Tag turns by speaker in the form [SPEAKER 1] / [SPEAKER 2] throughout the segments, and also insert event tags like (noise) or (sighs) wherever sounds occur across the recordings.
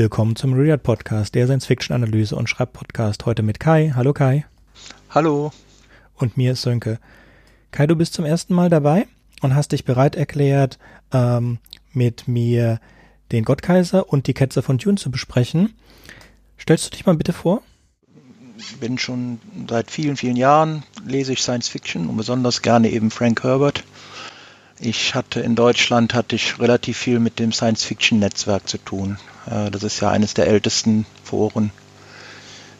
[SPEAKER 1] Willkommen zum Read Podcast, der Science-Fiction-Analyse und Schreibpodcast. Heute mit Kai. Hallo Kai.
[SPEAKER 2] Hallo.
[SPEAKER 1] Und mir ist Sönke. Kai, du bist zum ersten Mal dabei und hast dich bereit erklärt, ähm, mit mir den Gottkaiser und die Ketzer von Dune zu besprechen. Stellst du dich mal bitte vor?
[SPEAKER 2] Bin schon seit vielen, vielen Jahren lese ich Science Fiction und besonders gerne eben Frank Herbert. Ich hatte in Deutschland hatte ich relativ viel mit dem Science Fiction Netzwerk zu tun. Äh, das ist ja eines der ältesten Foren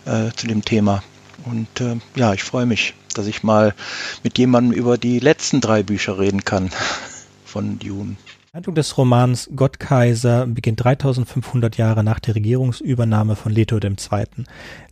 [SPEAKER 2] äh, zu dem Thema. Und äh, ja, ich freue mich, dass ich mal mit jemandem über die letzten drei Bücher reden kann (laughs) von Dune.
[SPEAKER 1] Handlung des Romans Gottkaiser beginnt 3500 Jahre nach der Regierungsübernahme von Leto II.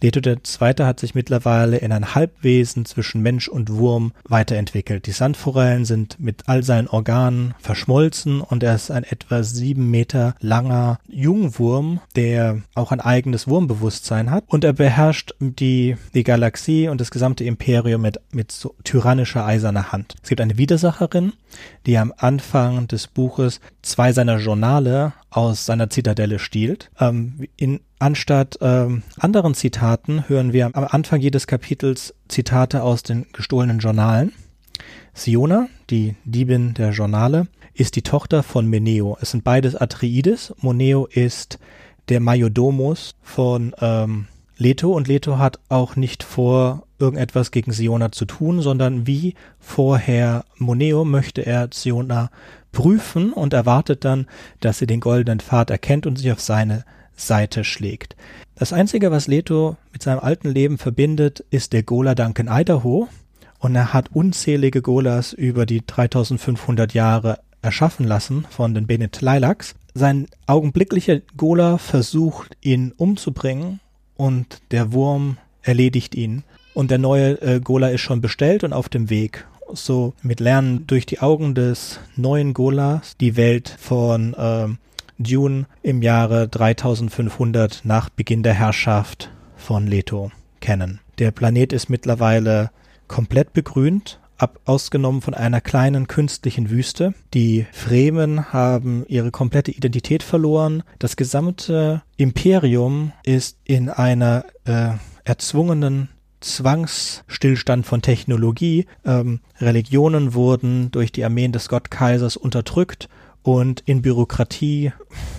[SPEAKER 1] Leto II. hat sich mittlerweile in ein Halbwesen zwischen Mensch und Wurm weiterentwickelt. Die Sandforellen sind mit all seinen Organen verschmolzen und er ist ein etwa sieben Meter langer Jungwurm, der auch ein eigenes Wurmbewusstsein hat und er beherrscht die, die Galaxie und das gesamte Imperium mit, mit so tyrannischer eiserner Hand. Es gibt eine Widersacherin, die am Anfang des Buches Buches zwei seiner Journale aus seiner Zitadelle stiehlt. Ähm, in, anstatt ähm, anderen Zitaten hören wir am Anfang jedes Kapitels Zitate aus den gestohlenen Journalen. Siona, die Diebin der Journale, ist die Tochter von Meneo. Es sind beides Atreides. Moneo ist der Majordomus von ähm, Leto und Leto hat auch nicht vor, irgendetwas gegen Siona zu tun, sondern wie vorher Moneo möchte er Siona prüfen und erwartet dann, dass sie den goldenen Pfad erkennt und sich auf seine Seite schlägt. Das Einzige, was Leto mit seinem alten Leben verbindet, ist der Gola Duncan Idaho und er hat unzählige Golas über die 3500 Jahre erschaffen lassen von den Bene Lilacs. Sein augenblicklicher Gola versucht, ihn umzubringen und der Wurm erledigt ihn. Und der neue äh, Gola ist schon bestellt und auf dem Weg so mit Lernen durch die Augen des neuen Golas die Welt von äh, Dune im Jahre 3500 nach Beginn der Herrschaft von Leto kennen. Der Planet ist mittlerweile komplett begrünt, ab ausgenommen von einer kleinen künstlichen Wüste. Die Fremen haben ihre komplette Identität verloren. Das gesamte Imperium ist in einer äh, erzwungenen Zwangsstillstand von Technologie. Ähm, Religionen wurden durch die Armeen des Gottkaisers unterdrückt und in Bürokratie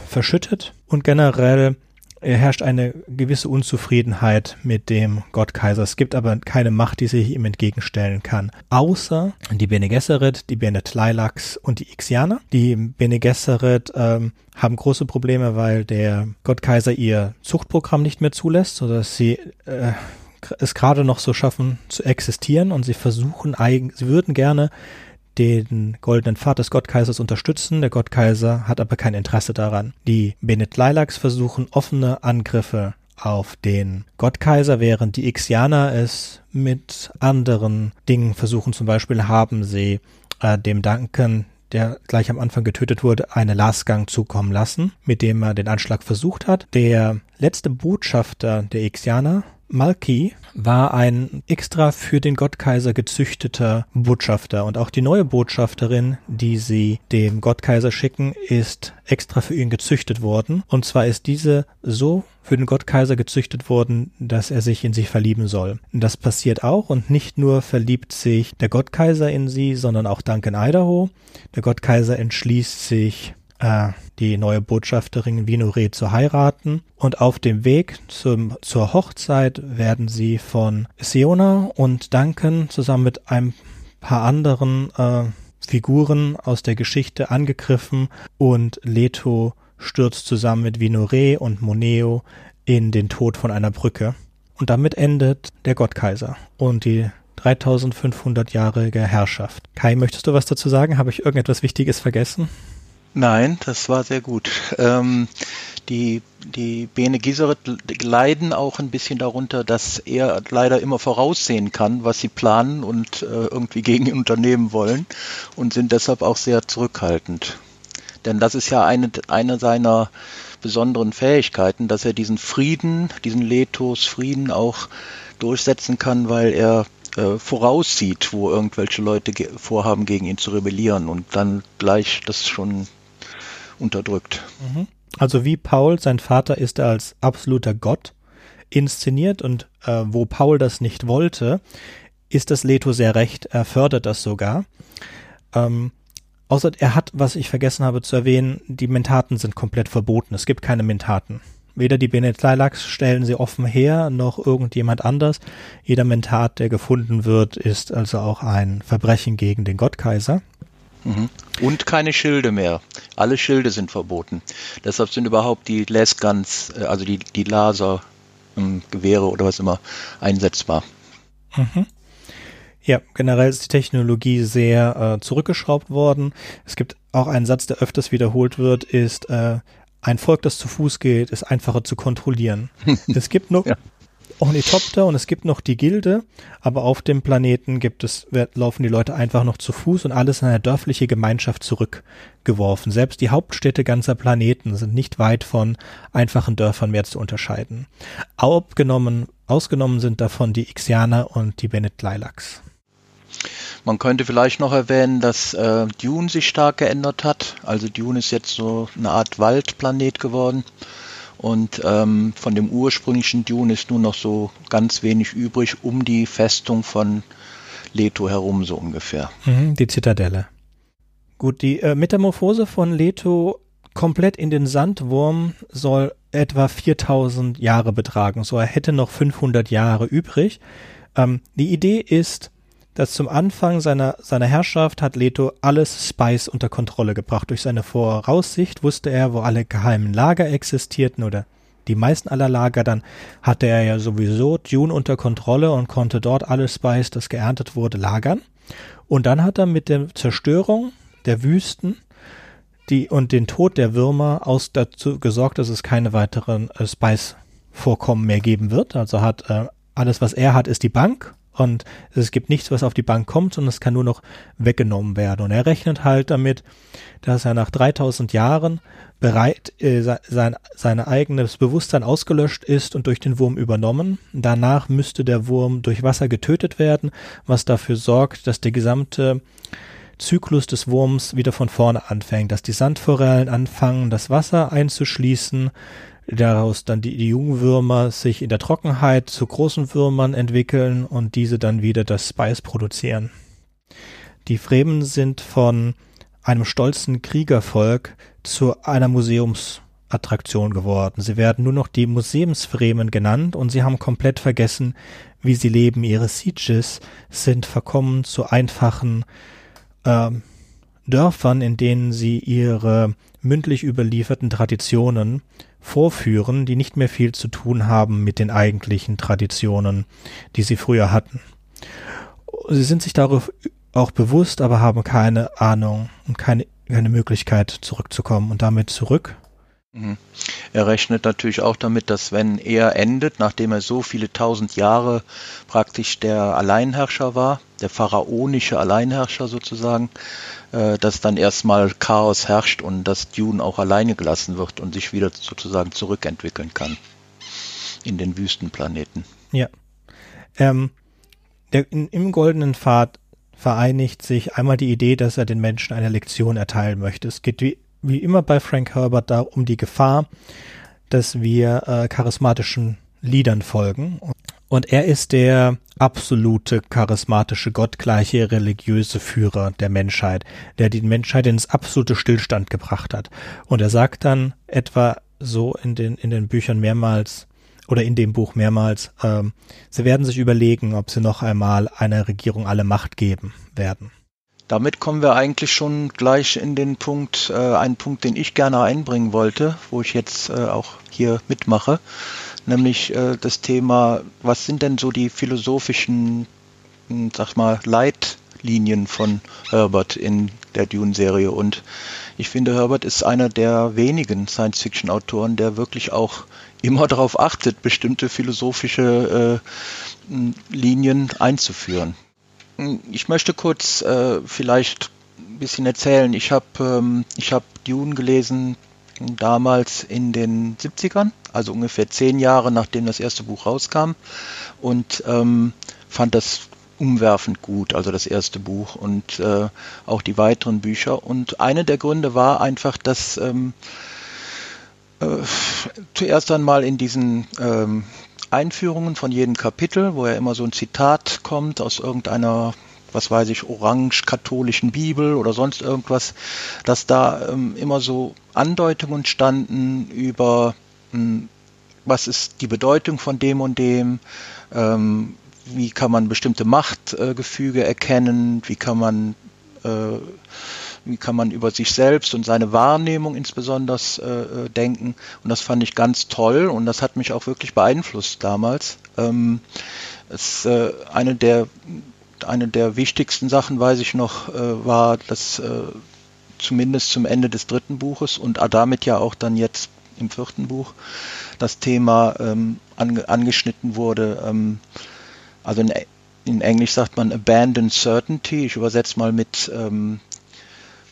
[SPEAKER 1] verschüttet. Und generell herrscht eine gewisse Unzufriedenheit mit dem Gottkaiser. Es gibt aber keine Macht, die sich ihm entgegenstellen kann. Außer die Bene Gesserit, die Bene Tleilax und die Ixianer. Die Bene Gesserit ähm, haben große Probleme, weil der Gottkaiser ihr Zuchtprogramm nicht mehr zulässt, sodass sie äh, es gerade noch so schaffen zu existieren und sie versuchen sie würden gerne den goldenen Pfad des Gottkaisers unterstützen. Der Gottkaiser hat aber kein Interesse daran. Die Benet Lilacs versuchen offene Angriffe auf den Gottkaiser, während die Ixianer es mit anderen Dingen versuchen. Zum Beispiel haben sie äh, dem Duncan der gleich am Anfang getötet wurde, eine Lastgang zukommen lassen, mit dem er den Anschlag versucht hat. Der letzte Botschafter der Ixianer Malki war ein extra für den Gottkaiser gezüchteter Botschafter und auch die neue Botschafterin, die sie dem Gottkaiser schicken, ist extra für ihn gezüchtet worden. Und zwar ist diese so für den Gottkaiser gezüchtet worden, dass er sich in sie verlieben soll. Das passiert auch und nicht nur verliebt sich der Gottkaiser in sie, sondern auch Duncan Idaho. Der Gottkaiser entschließt sich, äh, die neue Botschafterin Vinore zu heiraten. Und auf dem Weg zum, zur Hochzeit werden sie von Siona und Duncan zusammen mit ein paar anderen äh, Figuren aus der Geschichte angegriffen und Leto stürzt zusammen mit Vinore und Moneo in den Tod von einer Brücke. Und damit endet der Gottkaiser und die 3500-jährige Herrschaft. Kai, möchtest du was dazu sagen? Habe ich irgendetwas Wichtiges vergessen?
[SPEAKER 2] Nein, das war sehr gut. Ähm, die, die Bene Gesserit leiden auch ein bisschen darunter, dass er leider immer voraussehen kann, was sie planen und äh, irgendwie gegen ihn unternehmen wollen und sind deshalb auch sehr zurückhaltend. Denn das ist ja eine, eine seiner besonderen Fähigkeiten, dass er diesen Frieden, diesen Lethos Frieden auch durchsetzen kann, weil er äh, voraussieht, wo irgendwelche Leute vorhaben, gegen ihn zu rebellieren und dann gleich das schon unterdrückt.
[SPEAKER 1] Mhm. Also wie Paul, sein Vater ist er als absoluter Gott inszeniert und äh, wo Paul das nicht wollte, ist das Leto sehr recht, er fördert das sogar. Ähm, außer er hat, was ich vergessen habe zu erwähnen, die Mentaten sind komplett verboten. Es gibt keine Mentaten. Weder die Benetlailaks stellen sie offen her, noch irgendjemand anders. Jeder Mentat, der gefunden wird, ist also auch ein Verbrechen gegen den Gottkaiser.
[SPEAKER 2] Mhm. Und keine Schilde mehr. Alle Schilde sind verboten. Deshalb sind überhaupt die Lasguns, äh, also die, die Laser, ähm, oder was immer, einsetzbar.
[SPEAKER 1] Mhm. Ja, generell ist die Technologie sehr äh, zurückgeschraubt worden. Es gibt auch einen Satz, der öfters wiederholt wird, ist, äh, ein Volk, das zu Fuß geht, ist einfacher zu kontrollieren. (laughs) es gibt noch, ja. Ornithopter und es gibt noch die Gilde, aber auf dem Planeten gibt es, laufen die Leute einfach noch zu Fuß und alles in eine dörfliche Gemeinschaft zurückgeworfen. Selbst die Hauptstädte ganzer Planeten sind nicht weit von einfachen Dörfern mehr zu unterscheiden. Abgenommen, ausgenommen sind davon die Ixianer und die Bennett Lilacs.
[SPEAKER 2] Man könnte vielleicht noch erwähnen, dass äh, Dune sich stark geändert hat. Also Dune ist jetzt so eine Art Waldplanet geworden. Und ähm, von dem ursprünglichen Dune ist nur noch so ganz wenig übrig um die Festung von Leto herum, so ungefähr.
[SPEAKER 1] Mhm, die Zitadelle. Gut, die äh, Metamorphose von Leto komplett in den Sandwurm soll etwa 4000 Jahre betragen. So, er hätte noch 500 Jahre übrig. Ähm, die Idee ist, dass zum Anfang seiner, seiner Herrschaft hat Leto alles Spice unter Kontrolle gebracht. Durch seine Voraussicht wusste er, wo alle geheimen Lager existierten oder die meisten aller Lager. Dann hatte er ja sowieso Dune unter Kontrolle und konnte dort alles Spice, das geerntet wurde, lagern. Und dann hat er mit der Zerstörung der Wüsten die, und den Tod der Würmer aus dazu gesorgt, dass es keine weiteren äh, Spice-Vorkommen mehr geben wird. Also hat äh, alles, was er hat, ist die Bank und es gibt nichts, was auf die Bank kommt, sondern es kann nur noch weggenommen werden. Und er rechnet halt damit, dass er nach 3000 Jahren bereit, äh, sein, sein eigenes Bewusstsein ausgelöscht ist und durch den Wurm übernommen. Danach müsste der Wurm durch Wasser getötet werden, was dafür sorgt, dass der gesamte Zyklus des Wurms wieder von vorne anfängt, dass die Sandforellen anfangen, das Wasser einzuschließen, daraus dann die, die Jungwürmer sich in der Trockenheit zu großen Würmern entwickeln und diese dann wieder das Spice produzieren. Die Fremen sind von einem stolzen Kriegervolk zu einer Museumsattraktion geworden. Sie werden nur noch die Museumsfremen genannt und sie haben komplett vergessen, wie sie leben. Ihre Sieges sind verkommen zu einfachen äh, Dörfern, in denen sie ihre mündlich überlieferten Traditionen vorführen, die nicht mehr viel zu tun haben mit den eigentlichen Traditionen, die sie früher hatten. Sie sind sich darauf auch bewusst, aber haben keine Ahnung und keine, keine Möglichkeit zurückzukommen und damit zurück.
[SPEAKER 2] Mhm. Er rechnet natürlich auch damit, dass wenn er endet, nachdem er so viele tausend Jahre praktisch der Alleinherrscher war, der pharaonische Alleinherrscher sozusagen, äh, dass dann erstmal Chaos herrscht und dass Dune auch alleine gelassen wird und sich wieder sozusagen zurückentwickeln kann in den Wüstenplaneten.
[SPEAKER 1] Ja. Ähm, der, in, Im goldenen Pfad vereinigt sich einmal die Idee, dass er den Menschen eine Lektion erteilen möchte. Es geht wie, wie immer bei Frank Herbert da um die Gefahr, dass wir äh, charismatischen Liedern folgen. Und er ist der absolute charismatische, gottgleiche, religiöse Führer der Menschheit, der die Menschheit ins absolute Stillstand gebracht hat. Und er sagt dann etwa so in den, in den Büchern mehrmals, oder in dem Buch mehrmals, ähm, sie werden sich überlegen, ob sie noch einmal einer Regierung alle Macht geben werden.
[SPEAKER 2] Damit kommen wir eigentlich schon gleich in den Punkt, äh, einen Punkt, den ich gerne einbringen wollte, wo ich jetzt äh, auch hier mitmache nämlich äh, das Thema, was sind denn so die philosophischen, hm, sag mal, Leitlinien von Herbert in der Dune-Serie. Und ich finde, Herbert ist einer der wenigen Science-Fiction-Autoren, der wirklich auch immer darauf achtet, bestimmte philosophische äh, hm, Linien einzuführen. Hm, ich möchte kurz äh, vielleicht ein bisschen erzählen. Ich habe ähm, hab Dune gelesen damals in den 70ern, also ungefähr zehn Jahre nachdem das erste Buch rauskam und ähm, fand das umwerfend gut, also das erste Buch und äh, auch die weiteren Bücher. Und einer der Gründe war einfach, dass ähm, Äh, zuerst einmal in diesen ähm, Einführungen von jedem Kapitel, wo ja immer so ein Zitat kommt aus irgendeiner was weiß ich, orange-katholischen Bibel oder sonst irgendwas, dass da ähm, immer so Andeutungen standen über, hm, was ist die Bedeutung von dem und dem, ähm, wie kann man bestimmte Machtgefüge äh, erkennen, wie kann man äh, wie kann man über sich selbst und seine Wahrnehmung insbesondere äh, äh, denken. Und das fand ich ganz toll und das hat mich auch wirklich beeinflusst damals. Ähm, es, äh, eine der eine der wichtigsten Sachen, weiß ich noch, äh, war, dass äh, zumindest zum Ende des dritten Buches und damit ja auch dann jetzt im vierten Buch das Thema ähm, ange angeschnitten wurde. Ähm, also in, in, Englisch sagt man Abandoned Certainty. Ich übersetze mal mit ähm,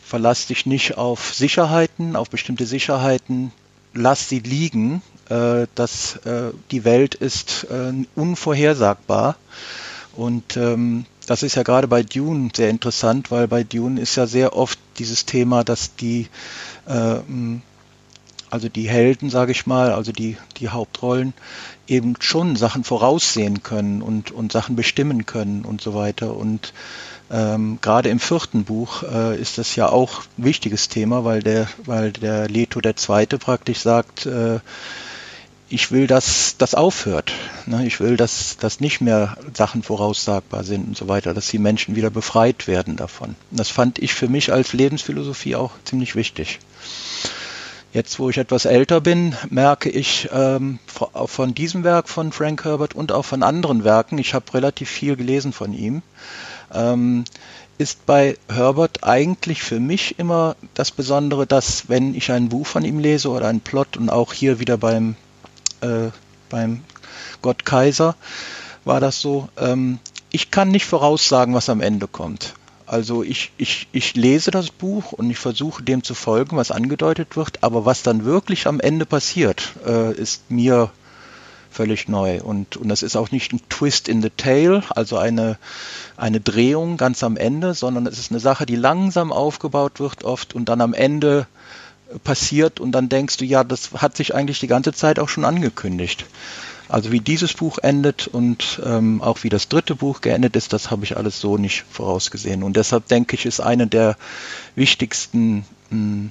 [SPEAKER 2] Verlass dich nicht auf Sicherheiten, auf bestimmte Sicherheiten, lass sie liegen. Äh, dass äh, die Welt ist äh, unvorhersagbar und ähm, das ist ja gerade bei Dune sehr interessant, weil bei Dune ist ja sehr oft dieses Thema, dass die, äh, also die Helden, sage ich mal, also die, die Hauptrollen, eben schon Sachen voraussehen können und, und Sachen bestimmen können und so weiter. Und ähm, gerade im vierten Buch äh, ist das ja auch ein wichtiges Thema, weil der, weil der Leto der Zweite praktisch sagt, äh, ich will, dass das aufhört. Ne? Ich will, dass, dass nicht mehr Sachen voraussagbar sind und so weiter, dass die Menschen wieder befreit werden davon. Das fand ich für mich als Lebensphilosophie auch ziemlich wichtig. Jetzt, wo ich etwas älter bin, merke ich ähm, von diesem Werk von Frank Herbert und auch von anderen Werken, ich habe relativ viel gelesen von ihm, ähm, ist bei Herbert eigentlich für mich immer das Besondere, dass wenn ich ein Buch von ihm lese oder einen Plot und auch hier wieder beim äh, beim Gott Kaiser war das so. Ähm, ich kann nicht voraussagen, was am Ende kommt. Also ich, ich, ich lese das Buch und ich versuche dem zu folgen, was angedeutet wird, aber was dann wirklich am Ende passiert, äh, ist mir völlig neu. Und, und das ist auch nicht ein Twist in the Tail, also eine, eine Drehung ganz am Ende, sondern es ist eine Sache, die langsam aufgebaut wird oft und dann am Ende passiert und dann denkst du, ja, das hat sich eigentlich die ganze Zeit auch schon angekündigt. Also wie dieses Buch endet und ähm, auch wie das dritte Buch geendet ist, das habe ich alles so nicht vorausgesehen. Und deshalb denke ich, ist eine der wichtigsten mh, hm,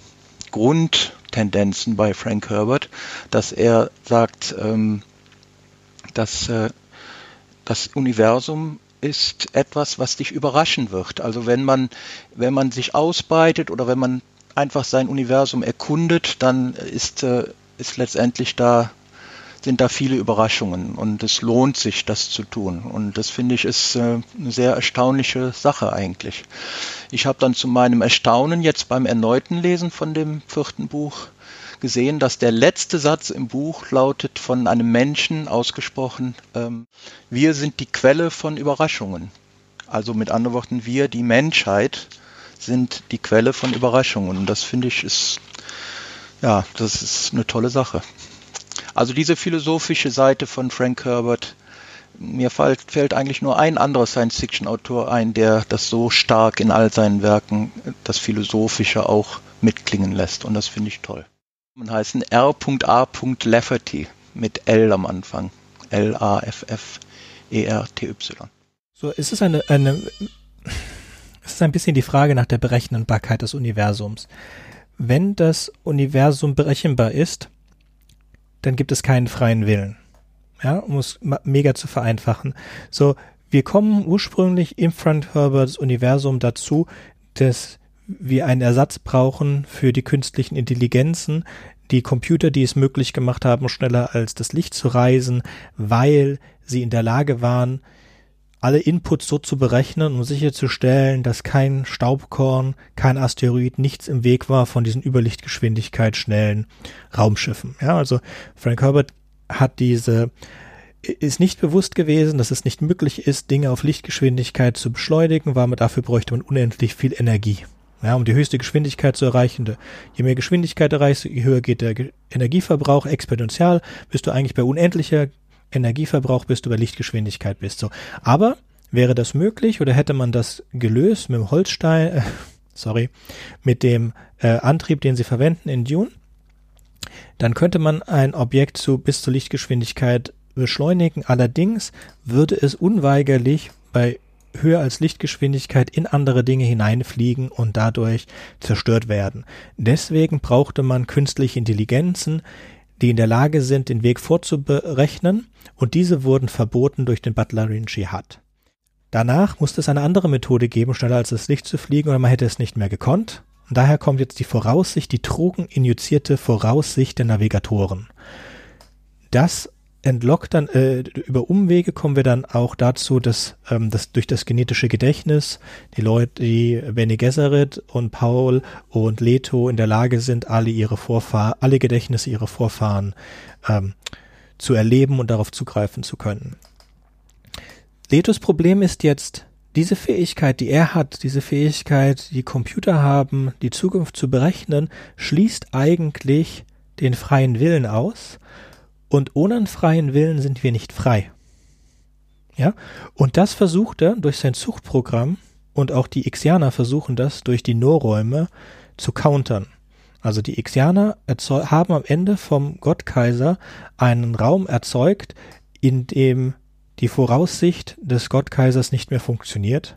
[SPEAKER 2] Grundtendenzen bei Frank Herbert, dass er sagt, ähm, dass äh, das Universum ist etwas, was dich überraschen wird. Also wenn man, wenn man sich ausbreitet oder wenn man einfach sein Universum erkundet, dann ist, äh, ist letztendlich da, sind da viele Überraschungen und es lohnt sich, das zu tun. Und das finde ich ist äh, eine sehr erstaunliche Sache eigentlich. Ich habe dann zu meinem Erstaunen jetzt beim erneuten Lesen von dem vierten Buch gesehen, dass der letzte Satz im Buch lautet von einem Menschen ausgesprochen, ähm, wir sind die Quelle von Überraschungen. Also mit anderen Worten, wir, die Menschheit, sind die Quelle von Überraschungen. Und das finde ich ist, ja, das ist eine tolle Sache. Also diese philosophische Seite von Frank Herbert, mir fällt, fällt eigentlich nur ein anderer Science-Fiction-Autor ein, der das so stark in all seinen Werken, das Philosophische auch mitklingen lässt. Und das finde ich toll. Und heißen R.A. Lafferty mit L am Anfang. L-A-F-F-E-R-T-Y.
[SPEAKER 1] So, ist es eine, eine es ist ein bisschen die Frage nach der Berechenbarkeit des Universums. Wenn das Universum berechenbar ist, dann gibt es keinen freien Willen. Ja, um es mega zu vereinfachen. So, wir kommen ursprünglich im Frank Herberts Universum dazu, dass wir einen Ersatz brauchen für die künstlichen Intelligenzen, die Computer, die es möglich gemacht haben, schneller als das Licht zu reisen, weil sie in der Lage waren, alle Inputs so zu berechnen, um sicherzustellen, dass kein Staubkorn, kein Asteroid, nichts im Weg war von diesen Überlichtgeschwindigkeit schnellen Raumschiffen. Ja, also Frank Herbert hat diese ist nicht bewusst gewesen, dass es nicht möglich ist, Dinge auf Lichtgeschwindigkeit zu beschleunigen, weil man dafür bräuchte man unendlich viel Energie. Ja, um die höchste Geschwindigkeit zu erreichen. Je mehr Geschwindigkeit erreichst, je höher geht der Energieverbrauch exponentiell, bist du eigentlich bei unendlicher Energieverbrauch bist, du bei Lichtgeschwindigkeit bist. So. Aber wäre das möglich oder hätte man das gelöst mit dem Holzstein, äh, (laughs) sorry, mit dem äh, Antrieb, den sie verwenden in Dune, dann könnte man ein Objekt zu bis zur Lichtgeschwindigkeit beschleunigen. Allerdings würde es unweigerlich bei höher als Lichtgeschwindigkeit in andere Dinge hineinfliegen und dadurch zerstört werden. Deswegen brauchte man künstliche Intelligenzen, die in der Lage sind, den Weg vorzuberechnen, und diese wurden verboten durch den Butlerin Jihad. Danach musste es eine andere Methode geben, schneller als das Licht zu fliegen, oder man hätte es nicht mehr gekonnt. Und daher kommt jetzt die Voraussicht, die drogeninjizierte Voraussicht der Navigatoren. Das entlockt dann, äh, über Umwege kommen wir dann auch dazu, dass, ähm, dass durch das genetische Gedächtnis die Leute, die Bene Gesserit und Paul und Leto in der Lage sind, alle ihre Vorfahren, alle Gedächtnisse ihrer Vorfahren ähm, zu erleben und darauf zugreifen zu können. Letos Problem ist jetzt, diese Fähigkeit, die er hat, diese Fähigkeit, die Computer haben, die Zukunft zu berechnen, schließt eigentlich den freien Willen aus. Und ohne einen freien Willen sind wir nicht frei. Ja? Und das versucht er durch sein Zuchtprogramm und auch die Ixianer versuchen das durch die No-Räume zu countern. Also die Ixianer haben am Ende vom Gottkaiser einen Raum erzeugt, in dem die Voraussicht des Gottkaisers nicht mehr funktioniert.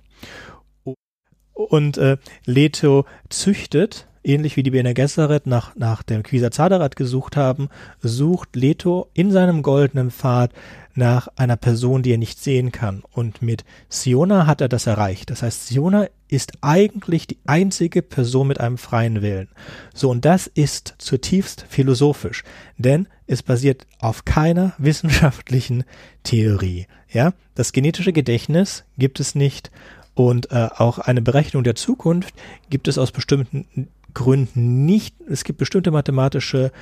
[SPEAKER 1] Und äh, Leto züchtet, ähnlich wie die Bene Gesserit nach, nach dem Quisazadarat gesucht haben, sucht Leto in seinem goldenen Pfad nach einer Person, die er nicht sehen kann. Und mit Siona hat er das erreicht. Das heißt, Siona ist eigentlich die einzige Person mit einem freien Willen. So, und das ist zutiefst philosophisch, denn es basiert auf keiner (laughs) wissenschaftlichen Theorie. Ja, das genetische Gedächtnis gibt es nicht und äh, auch eine Berechnung der Zukunft gibt es aus bestimmten Gründen nicht. Es gibt bestimmte mathematische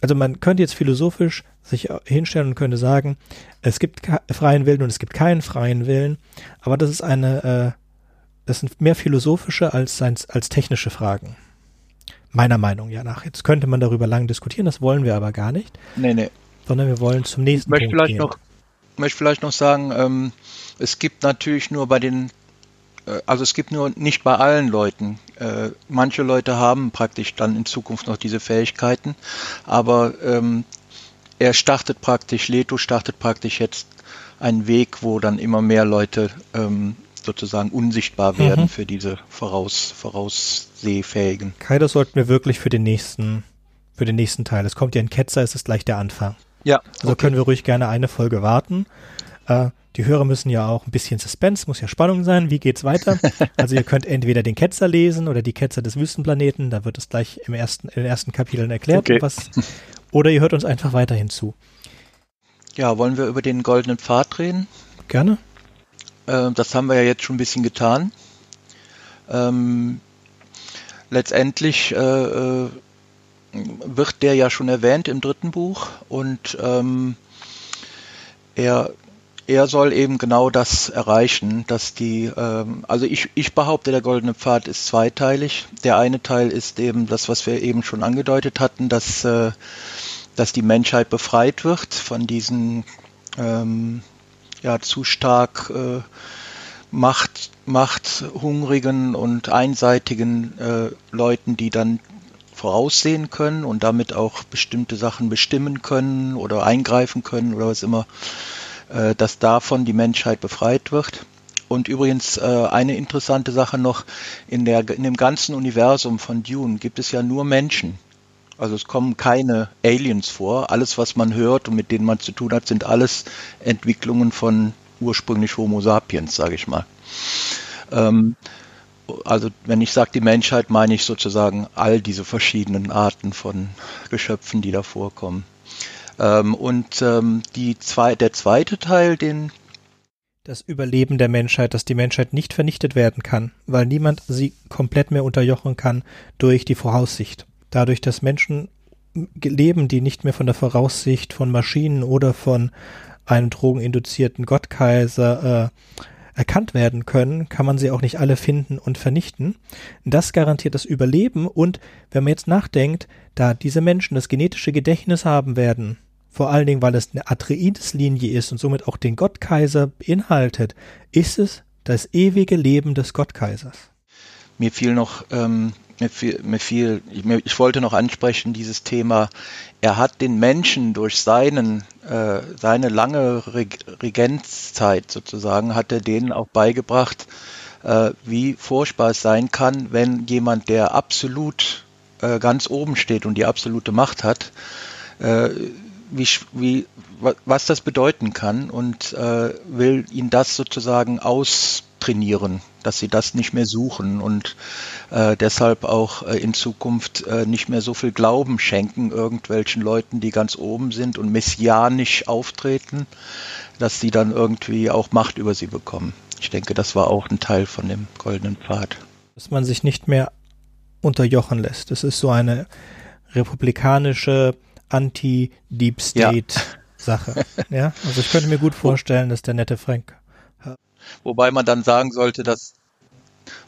[SPEAKER 1] also man könnte jetzt philosophisch sich hinstellen und könnte sagen, es gibt freien Willen und es gibt keinen freien Willen, aber das ist eine, äh, das sind mehr philosophische als, als technische Fragen. Meiner Meinung nach. Jetzt könnte man darüber lang diskutieren, das wollen wir aber gar nicht.
[SPEAKER 2] Nee, nee.
[SPEAKER 1] Sondern wir wollen zum nächsten
[SPEAKER 2] ich möchte Punkt vielleicht gehen. Noch, möchte vielleicht noch sagen, ähm, es gibt natürlich nur bei den also es gibt nur nicht bei allen Leuten. Äh, manche Leute haben praktisch dann in Zukunft noch diese Fähigkeiten, aber ähm, er startet praktisch, Leto startet praktisch jetzt einen Weg, wo dann immer mehr Leute ähm, sozusagen unsichtbar werden mhm. für diese Voraus, Voraussehfähigen.
[SPEAKER 1] Kai, das sollten wir wirklich für den nächsten, für den nächsten Teil. Es kommt ja in Ketzer, es ist gleich der Anfang.
[SPEAKER 2] Ja.
[SPEAKER 1] Also okay. können wir ruhig gerne eine Folge warten. Äh, die Hörer müssen ja auch ein bisschen Suspense, muss ja Spannung sein. Wie geht's weiter? (laughs) Also ihr könnt entweder den Ketzer lesen oder die Ketzer des Wüstenplaneten. Da wird es gleich im ersten, in den ersten Kapiteln erklärt, okay. was. Oder ihr hört uns einfach weiterhin zu.
[SPEAKER 2] Ja, wollen wir über den goldenen Pfad reden?
[SPEAKER 1] Gerne.
[SPEAKER 2] Äh, das haben wir ja jetzt schon ein bisschen getan. Ähm, letztendlich äh, äh wird der ja schon erwähnt im dritten Buch und ähm, er er soll eben genau das erreichen, dass die, ähm, also ich, ich behaupte, der goldene Pfad ist zweiteilig. Der eine Teil ist eben das, was wir eben schon angedeutet hatten, dass, äh, dass die Menschheit befreit wird von diesen ähm, ja, zu stark äh, Macht, machthungrigen und einseitigen äh, Leuten, die dann voraussehen können und damit auch bestimmte Sachen bestimmen können oder eingreifen können oder was immer äh, dass davon die Menschheit befreit wird. Und übrigens äh, eine interessante Sache noch, in, der, in dem ganzen Universum von Dune gibt es ja nur Menschen. Also es kommen keine Aliens vor. Alles, was man hört und mit denen man zu tun hat, sind alles Entwicklungen von ursprünglich Homo sapiens, sage ich mal. Ähm, also wenn ich sage die Menschheit, meine ich sozusagen all diese verschiedenen Arten von Geschöpfen, die da vorkommen. Ähm, und ähm, die zwei, der zweite Teil, den
[SPEAKER 1] das Überleben der Menschheit, dass die Menschheit nicht vernichtet werden kann, weil niemand sie komplett mehr unterjochen kann durch die Voraussicht. Dadurch, dass Menschen leben, die nicht mehr von der Voraussicht von Maschinen oder von einem drogeninduzierten Gottkaiser äh, erkannt werden können, kann man sie auch nicht alle finden und vernichten. Das garantiert das Überleben und wenn man jetzt nachdenkt, da diese Menschen das genetische Gedächtnis haben werden, vor allen Dingen, weil es eine Atreides-Linie ist und somit auch den Gottkaiser beinhaltet, ist es das ewige Leben des Gottkaisers.
[SPEAKER 2] Mir fiel noch ähm, mir fiel, mir fiel ich, ich, wollte noch ansprechen, dieses Thema, er hat den Menschen durch seinen, äh, seine lange Regenzzeit sozusagen, hat er denen auch beigebracht, äh, wie furchtbar es sein kann, wenn jemand, der absolut äh, ganz oben steht und die absolute Macht hat, äh, wie, wie, was das bedeuten kann und äh, will ihn das sozusagen austrainieren, dass sie das nicht mehr suchen und äh, deshalb auch äh, in Zukunft äh, nicht mehr so viel Glauben schenken irgendwelchen Leuten, die ganz oben sind und messianisch auftreten, dass sie dann irgendwie auch Macht über sie bekommen. Ich denke, das war auch ein Teil von dem goldenen Pfad.
[SPEAKER 1] Dass man sich nicht mehr unterjochen lässt. Das ist so eine republikanische Anti-Deep State-Sache. Ja. ja. Also ich könnte mir gut vorstellen, dass der nette Frank.
[SPEAKER 2] Wobei man dann sagen sollte, dass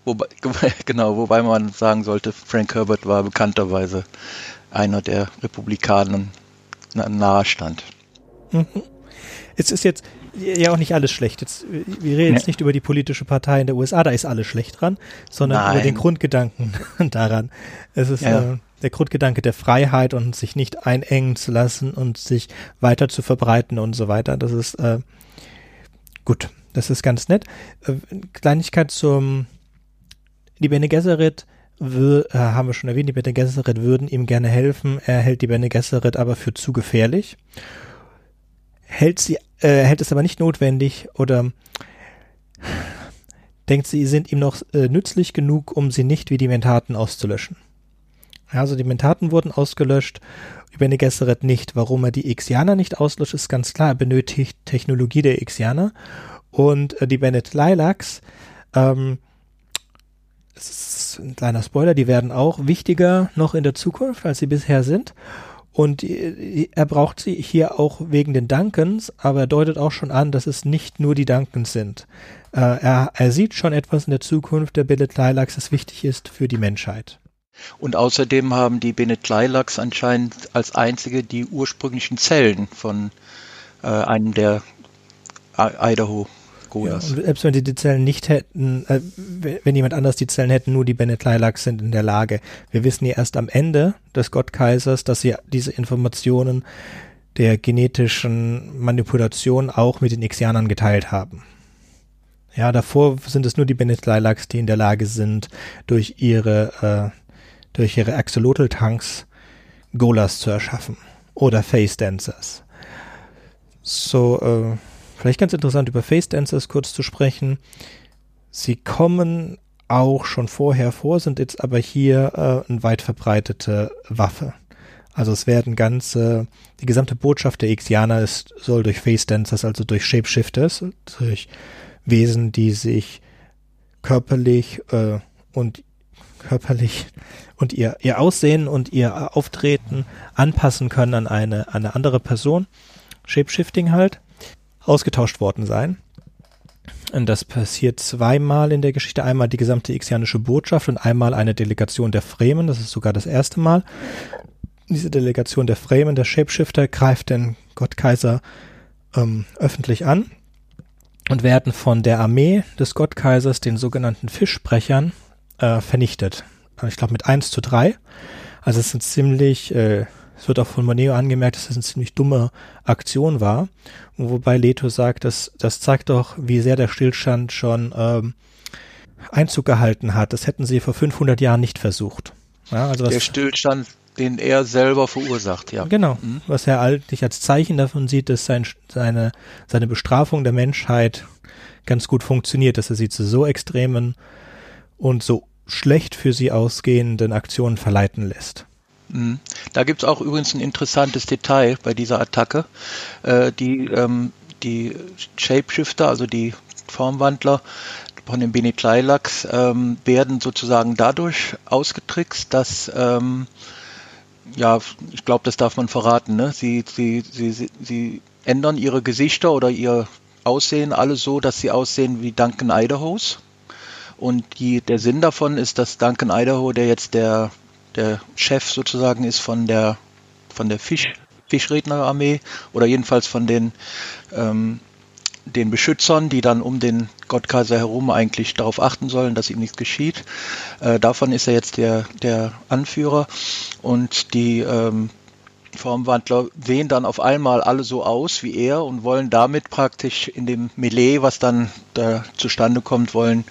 [SPEAKER 2] wobei, (laughs) genau, wobei man sagen sollte, Frank Herbert war bekannterweise einer der Republikanen nahe stand.
[SPEAKER 1] Mhm. Es ist jetzt ja auch nicht alles schlecht. Jetzt, wir reden jetzt nicht über die politische Partei in der USA, da ist alles schlecht dran, sondern Nein. über den Grundgedanken (laughs) daran. Es ist ja. äh, der Grundgedanke der Freiheit und sich nicht einengen zu lassen und sich weiter zu verbreiten und so weiter. Das ist äh, gut, das ist ganz nett. Äh, Kleinigkeit zum die Bene Gesserit äh, haben wir schon erwähnt, die Bene Gesserit würden ihm gerne helfen. Er hält die Bene Gesserit aber für zu gefährlich. Hält sie, äh, hält es aber nicht notwendig oder denkt sie, sind ihm noch äh, nützlich genug, um sie nicht wie die Mentaten auszulöschen. Also die Mentaten wurden ausgelöscht, über eine Gesserit nicht. Warum er die Ixianer nicht auslöscht, ist ganz klar. Er benötigt Technologie der Ixianer. Und äh, die Bennett Lilacs, ähm, das ist ein kleiner Spoiler, die werden auch wichtiger noch in der Zukunft, als sie bisher sind. Und äh, er braucht sie hier auch wegen den Duncans, aber er deutet auch schon an, dass es nicht nur die Duncans sind. Äh, er, er sieht schon etwas in der Zukunft der Billet Lilacs, das wichtig ist für die Menschheit.
[SPEAKER 2] Und außerdem haben die Bennett Lilacs anscheinend als einzige die ursprünglichen Zellen von äh, einem der Idaho
[SPEAKER 1] Goyas. Ja, selbst wenn die die Zellen nicht hätten, äh, wenn jemand anders die Zellen hätten, nur die Bennett Lilacs sind in der Lage. Wir wissen ja erst am Ende des Gottkaisers, dass sie diese Informationen der genetischen Manipulation auch mit den Ixianern geteilt haben. Ja, davor sind es nur die Bennett Lilacs, die in der Lage sind, durch ihre äh, durch ihre Axolotl-Tanks Golas zu erschaffen. Oder Face Dancers. So, äh, vielleicht ganz interessant über Face Dancers kurz zu sprechen. Sie kommen auch schon vorher vor, sind jetzt aber hier äh, eine weit verbreitete Waffe. Also es werden ganze, die gesamte Botschaft der Ixianer ist, soll durch Face Dancers, also durch Shapeshifters, durch Wesen, die sich körperlich äh, und körperlich und ihr, ihr Aussehen und ihr Auftreten anpassen können an eine, an eine andere Person, Shapeshifting halt, ausgetauscht worden sein. Und das passiert zweimal in der Geschichte. Einmal die gesamte ixianische Botschaft und einmal eine Delegation der Fremen. Das ist sogar das erste Mal. Diese Delegation der Fremen, der Shapeshifter, greift den Gottkaiser ähm, öffentlich an und werden von der Armee des Gottkaisers, den sogenannten Fischbrechern, äh, vernichtet. Ich glaube mit 1 zu 3. Also es ist ein ziemlich, äh, es wird auch von Moneo angemerkt, dass es eine ziemlich dumme Aktion war. Wobei Leto sagt, dass das zeigt doch, wie sehr der Stillstand schon ähm, Einzug gehalten hat. Das hätten sie vor 500 Jahren nicht versucht.
[SPEAKER 2] Ja, also was, der Stillstand, den er selber verursacht, ja.
[SPEAKER 1] Genau. Mhm. Was er eigentlich als Zeichen davon sieht, dass sein, seine, seine Bestrafung der Menschheit ganz gut funktioniert, dass er sie zu so extremen und so schlecht für sie ausgehenden Aktionen verleiten lässt.
[SPEAKER 2] Mhm. Da gibt es auch übrigens ein interessantes Detail bei dieser Attacke. Äh, die, ähm, die Shapeshifter, also die Formwandler von den Benitlailaks, ähm, werden sozusagen dadurch ausgetrickst, dass, ähm, ja, ich glaube, das darf man verraten, ne? sie, sie, sie, sie, sie ändern ihre Gesichter oder ihr Aussehen alle so, dass sie aussehen wie Duncan Idahos. Und die, der Sinn davon ist, dass Duncan Idaho, der jetzt der, der Chef sozusagen ist von der, von der Fisch, Fischrednerarmee oder jedenfalls von den, ähm, den Beschützern, die dann um den Gottkaiser herum eigentlich darauf achten sollen, dass ihm nichts geschieht. Äh, davon ist er jetzt der, der Anführer. Und die ähm, Formwandler sehen dann auf einmal alle so aus wie er und wollen damit praktisch in dem Melee, was dann da zustande kommt, wollen,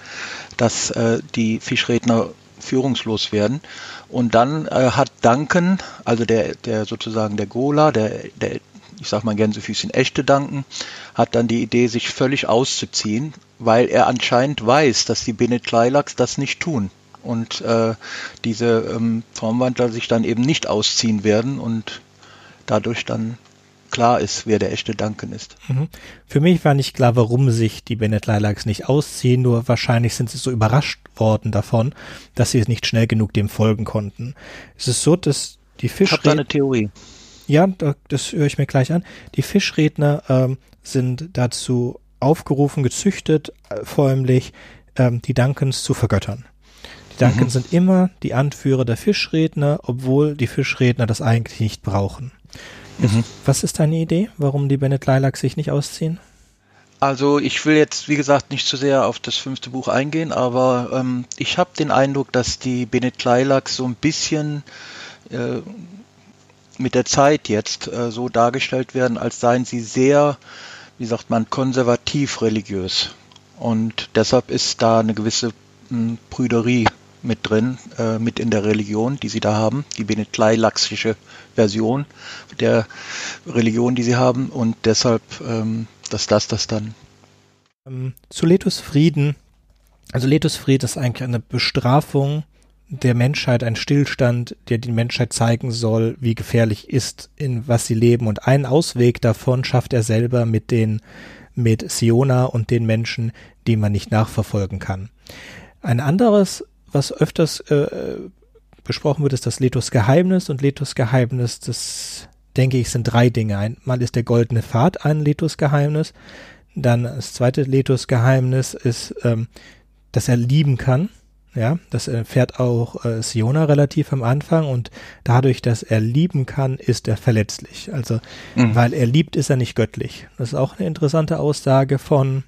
[SPEAKER 2] dass äh, die Fischredner führungslos werden. Und dann äh, hat Duncan, also der, der sozusagen der Gola, der, der ich sag mal Gänsefüßchen echte Duncan, hat dann die Idee, sich völlig auszuziehen, weil er anscheinend weiß, dass die Bene Lilacs das nicht tun. Und äh, diese ähm, Formwandler sich dann eben nicht ausziehen werden und dadurch dann klar ist, wer der echte Duncan ist.
[SPEAKER 1] Mhm. Für mich war nicht klar, warum sich die Bennett Lilacs nicht ausziehen, nur wahrscheinlich sind sie so überrascht worden davon, dass sie nicht schnell genug dem folgen konnten. Es ist so, dass die Fischredner... Ich habe
[SPEAKER 2] da eine Theorie.
[SPEAKER 1] Ja, das höre ich mir gleich an. Die Fischredner ähm, sind dazu aufgerufen, gezüchtet, äh, vornehmlich ähm, die Duncans zu vergöttern. Die Duncans mhm. sind immer die Anführer der Fischredner, obwohl die Fischredner das eigentlich nicht brauchen. Mhm. Was ist deine Idee, warum die Bennett Lilacs sich nicht ausziehen?
[SPEAKER 2] Also ich will jetzt, wie gesagt, nicht zu sehr auf das fünfte Buch eingehen, aber ähm, ich habe den Eindruck, dass die Bennett Lilacs so ein bisschen äh, mit der Zeit jetzt äh, so dargestellt werden, als seien sie sehr, wie sagt man, konservativ religiös. Und deshalb ist da eine gewisse mh, Prüderie mit drin, äh, mit in der Religion, die sie da haben, die Benetklai-laxische Version der Religion, die sie haben und deshalb, ähm, dass das das dann.
[SPEAKER 1] Ähm, zu Letus Frieden, also Letus Frieden ist eigentlich eine Bestrafung der Menschheit, ein Stillstand, der die Menschheit zeigen soll, wie gefährlich ist, in was sie leben und einen Ausweg davon schafft er selber mit den mit Siona und den Menschen, die man nicht nachverfolgen kann. Ein anderes was öfters äh, besprochen wird, ist das Letos Geheimnis und Letos Geheimnis, das denke ich, sind drei Dinge. Einmal ist der goldene Pfad ein Letos Geheimnis, dann das zweite Letos Geheimnis ist, ähm, dass er lieben kann. Ja, das erfährt auch äh, Siona relativ am Anfang und dadurch, dass er lieben kann, ist er verletzlich. Also, mhm. weil er liebt, ist er nicht göttlich. Das ist auch eine interessante Aussage von,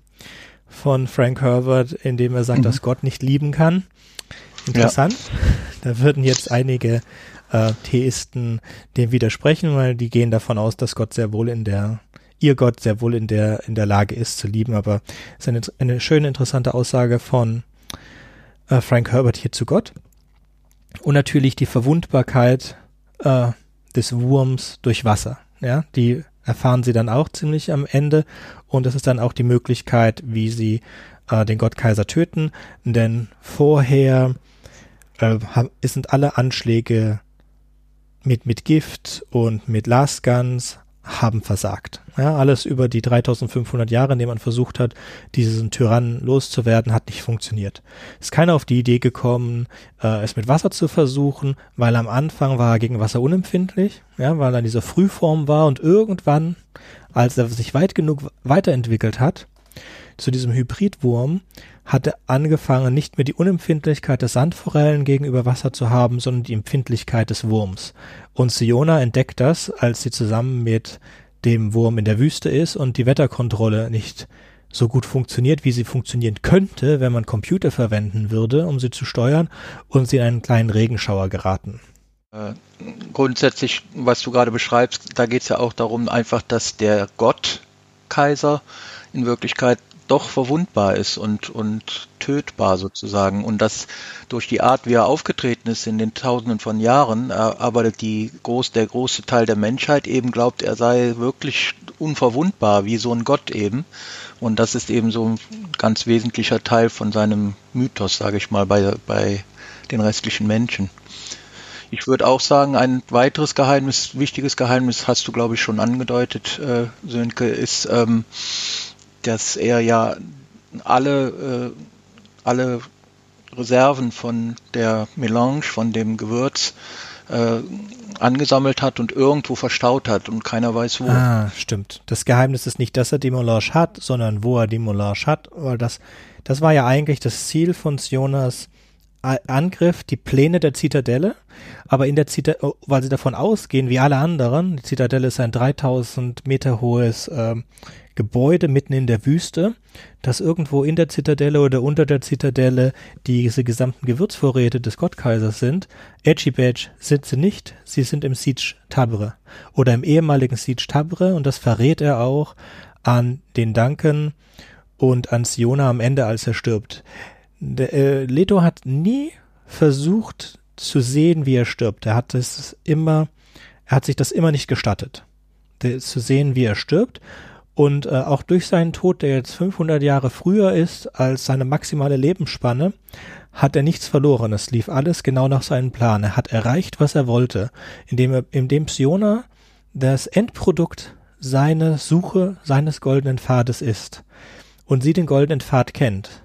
[SPEAKER 1] von Frank Herbert, indem er sagt, mhm. dass Gott nicht lieben kann. Interessant. Ja. Da würden jetzt einige äh, Theisten dem widersprechen, weil die gehen davon aus, dass Gott sehr wohl in der ihr Gott sehr wohl in der in der Lage ist zu lieben, aber es ist eine, eine schöne interessante Aussage von äh, Frank Herbert hier zu Gott und natürlich die Verwundbarkeit äh, des Wurms durch Wasser. Ja, die erfahren sie dann auch ziemlich am Ende und das ist dann auch die Möglichkeit, wie sie äh, den Gottkaiser töten, denn vorher äh, sind alle Anschläge mit, mit Gift und mit Lasguns haben versagt. Ja, alles über die 3500 Jahre, in denen man versucht hat, diesen Tyrannen loszuwerden, hat nicht funktioniert. Ist keiner auf die Idee gekommen, äh, es mit Wasser zu versuchen, weil am Anfang war er gegen Wasser unempfindlich, ja, weil er in dieser Frühform war und irgendwann, als er sich weit genug weiterentwickelt hat, zu diesem Hybridwurm, hatte angefangen, nicht mehr die Unempfindlichkeit der Sandforellen gegenüber Wasser zu haben, sondern die Empfindlichkeit des Wurms. Und Siona entdeckt das, als sie zusammen mit dem Wurm in der Wüste ist und die Wetterkontrolle nicht so gut funktioniert, wie sie funktionieren könnte, wenn man Computer verwenden würde, um sie zu steuern, und sie in einen kleinen Regenschauer geraten.
[SPEAKER 2] Äh, grundsätzlich, was du gerade beschreibst, da geht es ja auch darum, einfach, dass der Gott Kaiser in Wirklichkeit doch verwundbar ist und, und tötbar sozusagen. Und das durch die Art, wie er aufgetreten ist in den Tausenden von Jahren, äh, aber die groß, der große Teil der Menschheit eben glaubt, er sei wirklich unverwundbar, wie so ein Gott eben. Und das ist eben so ein ganz wesentlicher Teil von seinem Mythos, sage ich mal, bei, bei den restlichen Menschen. Ich würde auch sagen, ein weiteres Geheimnis, wichtiges Geheimnis, hast du, glaube ich, schon angedeutet, äh, Sönke, ist, ähm, dass er ja alle, äh, alle Reserven von der Melange, von dem Gewürz, äh, angesammelt hat und irgendwo verstaut hat und keiner weiß wo.
[SPEAKER 1] Ah, stimmt. Das Geheimnis ist nicht, dass er die Melange hat, sondern wo er die Melange hat, weil das, das war ja eigentlich das Ziel von Sionas, Angriff die Pläne der Zitadelle, aber in der Zitadelle, oh, weil sie davon ausgehen, wie alle anderen, die Zitadelle ist ein 3000 Meter hohes äh, Gebäude mitten in der Wüste, dass irgendwo in der Zitadelle oder unter der Zitadelle diese gesamten Gewürzvorräte des Gottkaisers sind. Edgy Badge sind sie nicht, sie sind im Siege Tabre oder im ehemaligen Siege Tabre und das verrät er auch an den Duncan und an Siona am Ende, als er stirbt. Der, äh, Leto hat nie versucht zu sehen, wie er stirbt. Er hat es immer, er hat sich das immer nicht gestattet, zu sehen, wie er stirbt. Und äh, auch durch seinen Tod, der jetzt 500 Jahre früher ist als seine maximale Lebensspanne, hat er nichts verloren. Es lief alles genau nach seinem Plan. Er hat erreicht, was er wollte, indem er, indem Psiona das Endprodukt seiner Suche seines goldenen Pfades ist und sie den goldenen Pfad kennt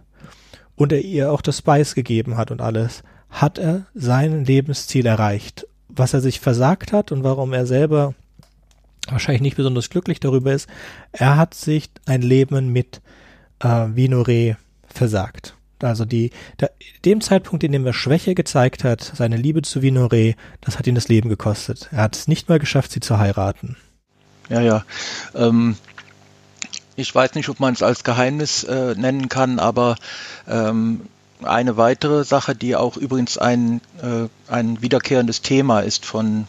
[SPEAKER 1] und er ihr auch das Spice gegeben hat und alles, hat er sein Lebensziel erreicht. Was er sich versagt hat und warum er selber wahrscheinlich nicht besonders glücklich darüber ist, er hat sich ein Leben mit äh, Vinore versagt. Also die, der, dem Zeitpunkt, in dem er Schwäche gezeigt hat, seine Liebe zu Vinore, das hat ihn das Leben gekostet. Er hat es nicht mal geschafft, sie zu heiraten.
[SPEAKER 2] Ja, ja. Ähm, ich weiß nicht, ob man es als Geheimnis äh, nennen kann, aber ähm, eine weitere Sache, die auch übrigens ein, äh, ein wiederkehrendes Thema ist von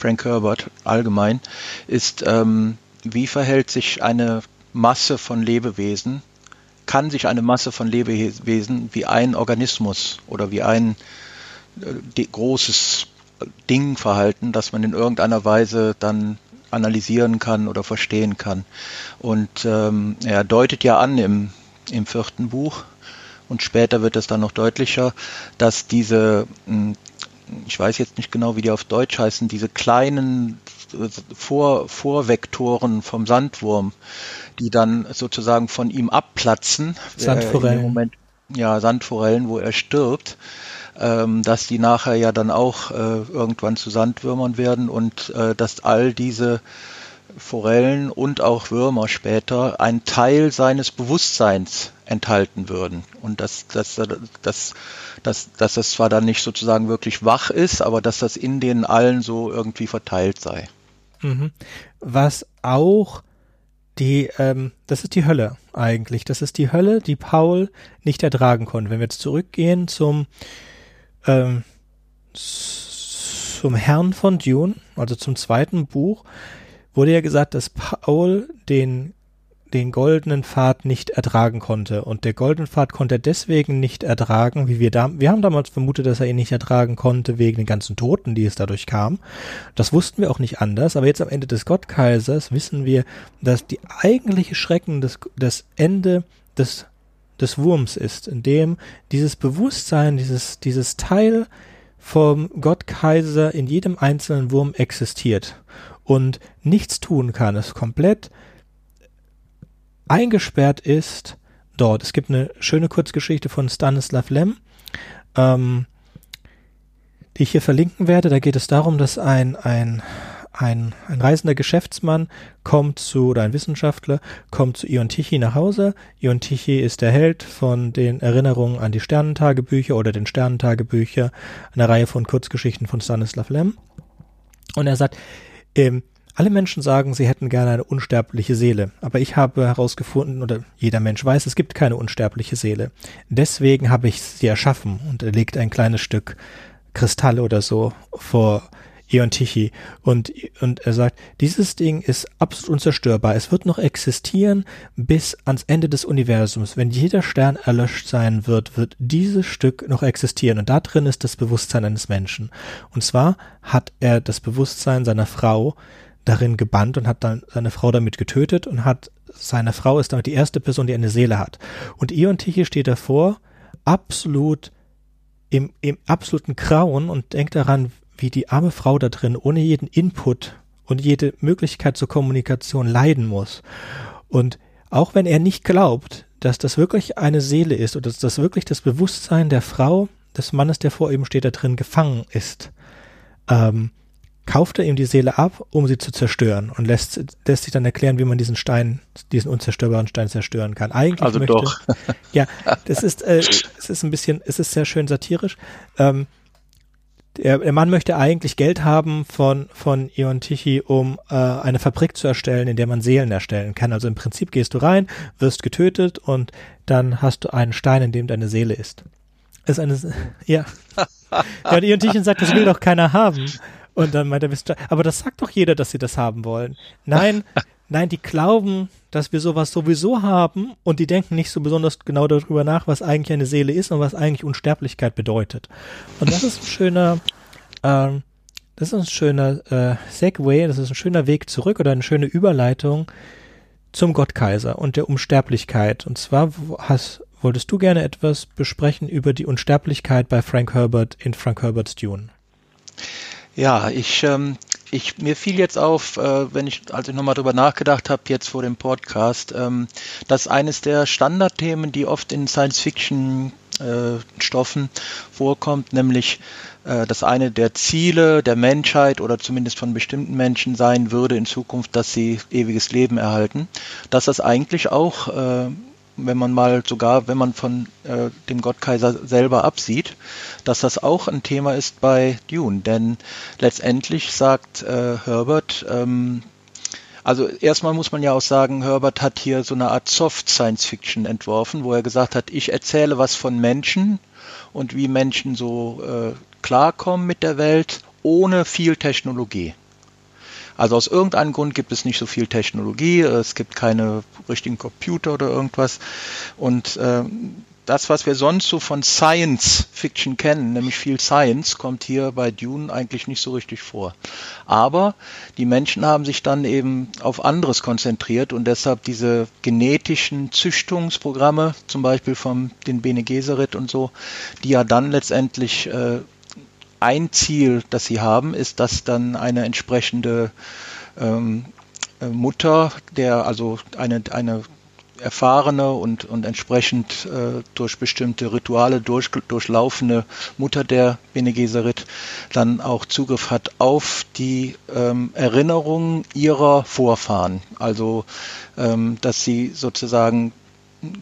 [SPEAKER 2] Frank Herbert allgemein, ist, ähm, wie verhält sich eine Masse von Lebewesen, kann sich eine Masse von Lebewesen wie ein Organismus oder wie ein äh, großes Ding verhalten, das man in irgendeiner Weise dann analysieren kann oder verstehen kann. Und ähm, er deutet ja an im, im vierten Buch, und später wird es dann noch deutlicher, dass diese, ich weiß jetzt nicht genau, wie die auf Deutsch heißen, diese kleinen äh, Vor, Vorvektoren vom Sandwurm, die dann sozusagen von ihm abplatzen.
[SPEAKER 1] Sandforellen.
[SPEAKER 2] Äh, Moment, ja, Sandforellen, wo er stirbt ähm, dass die nachher ja dann auch äh, irgendwann zu Sandwürmern werden und äh, dass all diese Forellen und auch Würmer später einen Teil seines Bewusstseins enthalten würden. Und dass, dass, dass, dass, dass das zwar dann nicht sozusagen wirklich wach ist, aber dass das in denen allen so irgendwie verteilt sei.
[SPEAKER 1] Mhm. Was auch die, ähm, das ist die Hölle eigentlich. Das ist die Hölle, die Paul nicht ertragen konnte. Wenn wir jetzt zurückgehen zum ähm, zum Herrn von Dune, also zum zweiten Buch, wurde ja gesagt, dass Paul den den goldenen Pfad nicht ertragen konnte. Und der goldene Pfad konnte er deswegen nicht ertragen, wie wir da, wir haben damals vermutet, dass er ihn nicht ertragen konnte wegen den ganzen Toten, die es dadurch kam. Das wussten wir auch nicht anders. Aber jetzt am Ende des Gottkaisers wissen wir, dass die eigentliche Schrecken des, das Ende des des Wurms ist, in dem dieses Bewusstsein, dieses, dieses Teil vom Gottkaiser in jedem einzelnen Wurm existiert und nichts tun kann, es komplett eingesperrt ist dort. Es gibt eine schöne Kurzgeschichte von Stanislav Lem, ähm, die ich hier verlinken werde. Da geht es darum, dass ein, ein ein, ein reisender Geschäftsmann kommt zu, oder ein Wissenschaftler, kommt zu Ion Tichy nach Hause. Ion Tichy ist der Held von den Erinnerungen an die Sternentagebücher oder den Sternentagebücher, einer Reihe von Kurzgeschichten von Stanislav Lem. Und er sagt, ähm, alle Menschen sagen, sie hätten gerne eine unsterbliche Seele, aber ich habe herausgefunden, oder jeder Mensch weiß, es gibt keine unsterbliche Seele. Deswegen habe ich sie erschaffen und er legt ein kleines Stück Kristall oder so vor Eon Tichy. Und, und er sagt, dieses Ding ist absolut unzerstörbar. Es wird noch existieren bis ans Ende des Universums. Wenn jeder Stern erlöscht sein wird, wird dieses Stück noch existieren. Und da drin ist das Bewusstsein eines Menschen. Und zwar hat er das Bewusstsein seiner Frau darin gebannt und hat dann seine Frau damit getötet und hat seine Frau ist damit die erste Person, die eine Seele hat. Und Eon Tichy steht davor, absolut im, im absoluten Grauen und denkt daran, wie die arme Frau da drin ohne jeden Input und jede Möglichkeit zur Kommunikation leiden muss. Und auch wenn er nicht glaubt, dass das wirklich eine Seele ist oder dass das wirklich das Bewusstsein der Frau, des Mannes, der vor ihm steht, da drin gefangen ist, ähm, kauft er ihm die Seele ab, um sie zu zerstören und lässt, lässt sich dann erklären, wie man diesen Stein, diesen unzerstörbaren Stein zerstören kann. Eigentlich
[SPEAKER 2] also
[SPEAKER 1] möchte,
[SPEAKER 2] doch. (laughs)
[SPEAKER 1] ja, das ist, äh, es ist ein bisschen, es ist sehr schön satirisch. Ähm, der, der Mann möchte eigentlich Geld haben von, von Ion Tichy, um äh, eine Fabrik zu erstellen, in der man Seelen erstellen kann. Also im Prinzip gehst du rein, wirst getötet und dann hast du einen Stein, in dem deine Seele ist. ist eine, (laughs) ja. ja, und Ion Tichy sagt, das will doch keiner haben. Und dann meint Wissenschaftler, aber das sagt doch jeder, dass sie das haben wollen. Nein, nein, die glauben, dass wir sowas sowieso haben und die denken nicht so besonders genau darüber nach, was eigentlich eine Seele ist und was eigentlich Unsterblichkeit bedeutet. Und das ist ein schöner, ähm, das ist ein schöner äh, Segway, das ist ein schöner Weg zurück oder eine schöne Überleitung zum Gottkaiser und der Unsterblichkeit. Und zwar hast, wolltest du gerne etwas besprechen über die Unsterblichkeit bei Frank Herbert in Frank Herberts Dune.
[SPEAKER 2] Ja, ich, ähm, ich mir fiel jetzt auf, äh, wenn ich, als ich nochmal drüber nachgedacht habe, jetzt vor dem Podcast, ähm, dass eines der Standardthemen, die oft in Science-Fiction-Stoffen äh, vorkommt, nämlich äh, dass eine der Ziele der Menschheit oder zumindest von bestimmten Menschen sein würde in Zukunft, dass sie ewiges Leben erhalten, dass das eigentlich auch äh, wenn man mal sogar, wenn man von äh, dem Gottkaiser selber absieht, dass das auch ein Thema ist bei Dune. Denn letztendlich sagt äh, Herbert, ähm, also erstmal muss man ja auch sagen, Herbert hat hier so eine Art Soft Science Fiction entworfen, wo er gesagt hat, ich erzähle was von Menschen und wie Menschen so äh, klarkommen mit der Welt ohne viel Technologie. Also aus irgendeinem Grund gibt es nicht so viel Technologie, es gibt keine richtigen Computer oder irgendwas. Und äh, das, was wir sonst so von Science Fiction kennen, nämlich viel Science, kommt hier bei Dune eigentlich nicht so richtig vor. Aber die Menschen haben sich dann eben auf anderes konzentriert und deshalb diese genetischen Züchtungsprogramme, zum Beispiel vom den Bene Gesserit und so, die ja dann letztendlich äh, ein Ziel, das sie haben, ist, dass dann eine entsprechende ähm, äh, Mutter, der also eine, eine erfahrene und, und entsprechend äh, durch bestimmte Rituale durch, durchlaufene Mutter der Bene Gesserit dann auch Zugriff hat auf die ähm, Erinnerungen ihrer Vorfahren. Also, ähm, dass sie sozusagen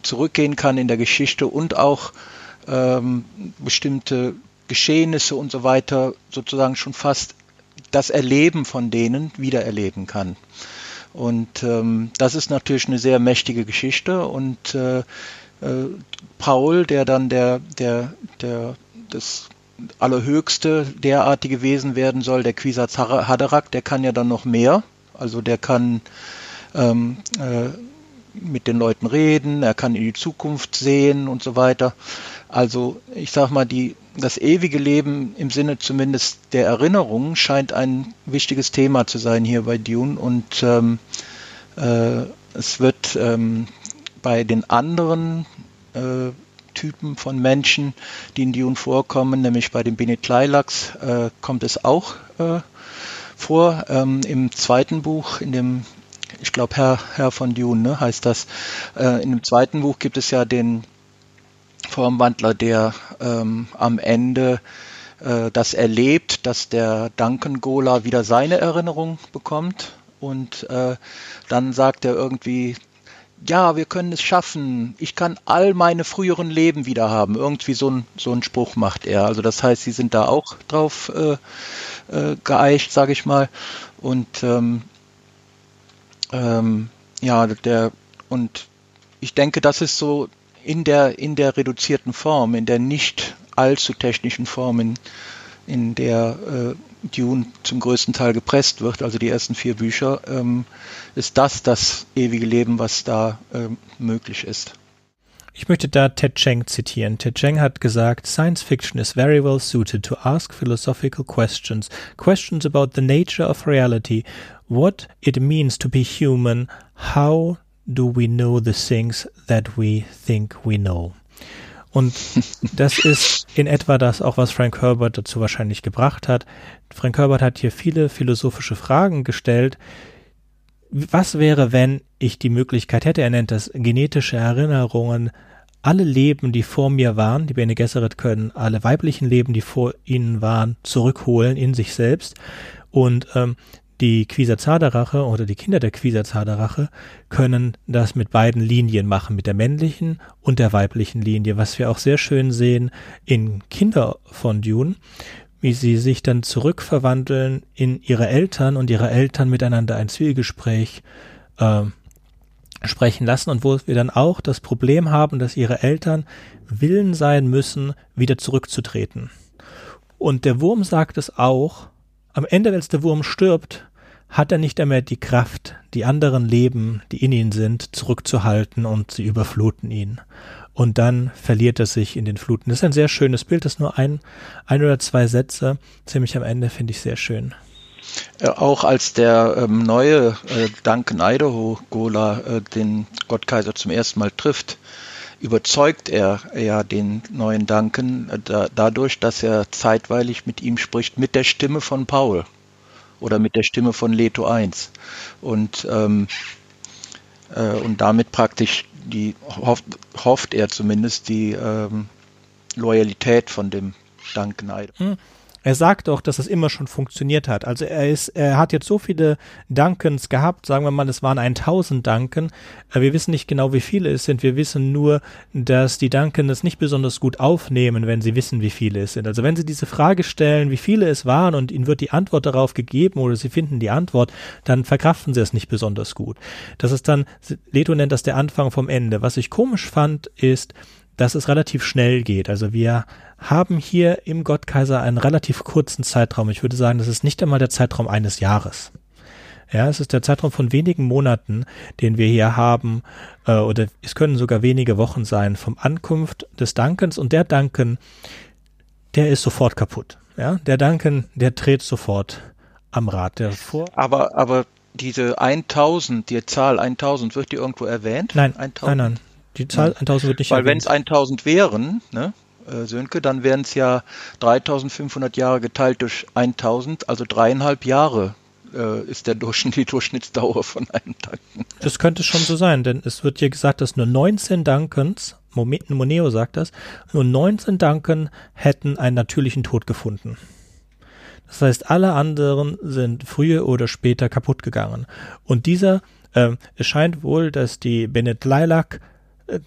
[SPEAKER 2] zurückgehen kann in der Geschichte und auch ähm, bestimmte Geschehnisse und so weiter sozusagen schon fast das Erleben von denen wiedererleben kann. Und ähm, das ist natürlich eine sehr mächtige Geschichte. Und äh, äh, Paul, der dann der, der, der, das allerhöchste derartige Wesen werden soll, der Quisatz Haderach, der kann ja dann noch mehr. Also der kann ähm, äh, mit den Leuten reden, er kann in die Zukunft sehen und so weiter. Also ich sag mal, die, das ewige Leben im Sinne zumindest der Erinnerung scheint ein wichtiges Thema zu sein hier bei Dune und ähm, äh, es wird ähm, bei den anderen äh, Typen von Menschen, die in Dune vorkommen, nämlich bei den Benetleilax, äh, kommt es auch äh, vor. Ähm, Im zweiten Buch, in dem ich glaube, Herr, Herr von Dune ne, heißt das. Äh, in dem zweiten Buch gibt es ja den Formwandler, der ähm, am Ende äh, das erlebt, dass der Duncan Gola wieder seine Erinnerung bekommt. Und äh, dann sagt er irgendwie, ja, wir können es schaffen. Ich kann all meine früheren Leben wieder haben. Irgendwie so ein, so ein Spruch macht er. Also das heißt, sie sind da auch drauf äh, äh, geeicht, sage ich mal. Und ähm, ähm, ja, der und ich denke, das ist so in der in der reduzierten Form, in der nicht allzu technischen Form, in, in der äh, Dune zum größten Teil gepresst wird, also die ersten vier Bücher, ähm, ist das das ewige Leben, was da ähm, möglich ist.
[SPEAKER 1] Ich möchte da Ted Cheng zitieren. Ted Cheng hat gesagt, Science fiction is very well suited to ask philosophical questions, questions about the nature of reality, what it means to be human, how do we know the things that we think we know. Und (laughs) das ist in etwa das auch, was Frank Herbert dazu wahrscheinlich gebracht hat. Frank Herbert hat hier viele philosophische Fragen gestellt. Was wäre, wenn ich die Möglichkeit hätte, er nennt das genetische Erinnerungen, alle Leben, die vor mir waren, die Bene Gesserit können alle weiblichen Leben, die vor ihnen waren, zurückholen in sich selbst Und ähm, die Quisazada-Rache oder die Kinder der Quisazada-Rache können das mit beiden Linien machen, mit der männlichen und der weiblichen Linie, was wir auch sehr schön sehen in Kinder von Dune, wie sie sich dann zurückverwandeln in ihre Eltern und ihre Eltern miteinander ein Zwiegespräch äh, sprechen lassen und wo wir dann auch das Problem haben, dass ihre Eltern willen sein müssen, wieder zurückzutreten. Und der Wurm sagt es auch, am Ende, als der Wurm stirbt, hat er nicht einmal die Kraft, die anderen Leben, die in ihn sind, zurückzuhalten und sie überfluten ihn. Und dann verliert er sich in den Fluten. Das ist ein sehr schönes Bild, das ist nur ein, ein oder zwei Sätze, ziemlich am Ende, finde ich sehr schön.
[SPEAKER 2] Äh, auch als der ähm, neue äh, Duncan Idaho Gola äh, den Gottkaiser zum ersten Mal trifft, überzeugt er ja den neuen Duncan äh, da, dadurch, dass er zeitweilig mit ihm spricht, mit der Stimme von Paul oder mit der Stimme von Leto 1. Und, ähm, äh, und damit praktisch die hofft, hofft er zumindest die ähm, Loyalität von dem Duncan Idaho. Hm.
[SPEAKER 1] Er sagt auch, dass es immer schon funktioniert hat. Also er ist, er hat jetzt so viele Duncans gehabt, sagen wir mal, es waren 1000 Duncan. Äh, wir wissen nicht genau, wie viele es sind. Wir wissen nur, dass die Duncan es nicht besonders gut aufnehmen, wenn sie wissen, wie viele es sind. Also wenn sie diese Frage stellen, wie viele es waren und ihnen wird die Antwort darauf gegeben oder sie finden die Antwort, dann verkraften sie es nicht besonders gut. Das ist dann, Leto nennt das der Anfang vom Ende. Was ich komisch fand, ist, dass es relativ schnell geht. Also wir haben hier im Gottkaiser einen relativ kurzen Zeitraum. Ich würde sagen, das ist nicht einmal der Zeitraum eines Jahres. Ja, es ist der Zeitraum von wenigen Monaten, den wir hier haben, äh, oder es können sogar wenige Wochen sein vom Ankunft des Dankens und der Danken, der ist sofort kaputt. Ja, der Danken, der dreht sofort am Rad. Der vor.
[SPEAKER 2] Aber, aber diese 1000, die Zahl 1000, wird die irgendwo erwähnt?
[SPEAKER 1] Nein, 1000? nein, nein. Die Zahl 1000 wird nicht
[SPEAKER 2] Weil wenn es 1000 wären, ne, äh, Sönke, dann wären es ja 3500 Jahre geteilt durch 1000, also dreieinhalb Jahre äh, ist der Durchschnitt, die Durchschnittsdauer von einem Duncan.
[SPEAKER 1] Das könnte schon so sein, denn es wird hier gesagt, dass nur 19 Duncans, Moneo sagt das, nur 19 Duncan hätten einen natürlichen Tod gefunden. Das heißt, alle anderen sind früher oder später kaputt gegangen. Und dieser, äh, es scheint wohl, dass die Bennett Lilac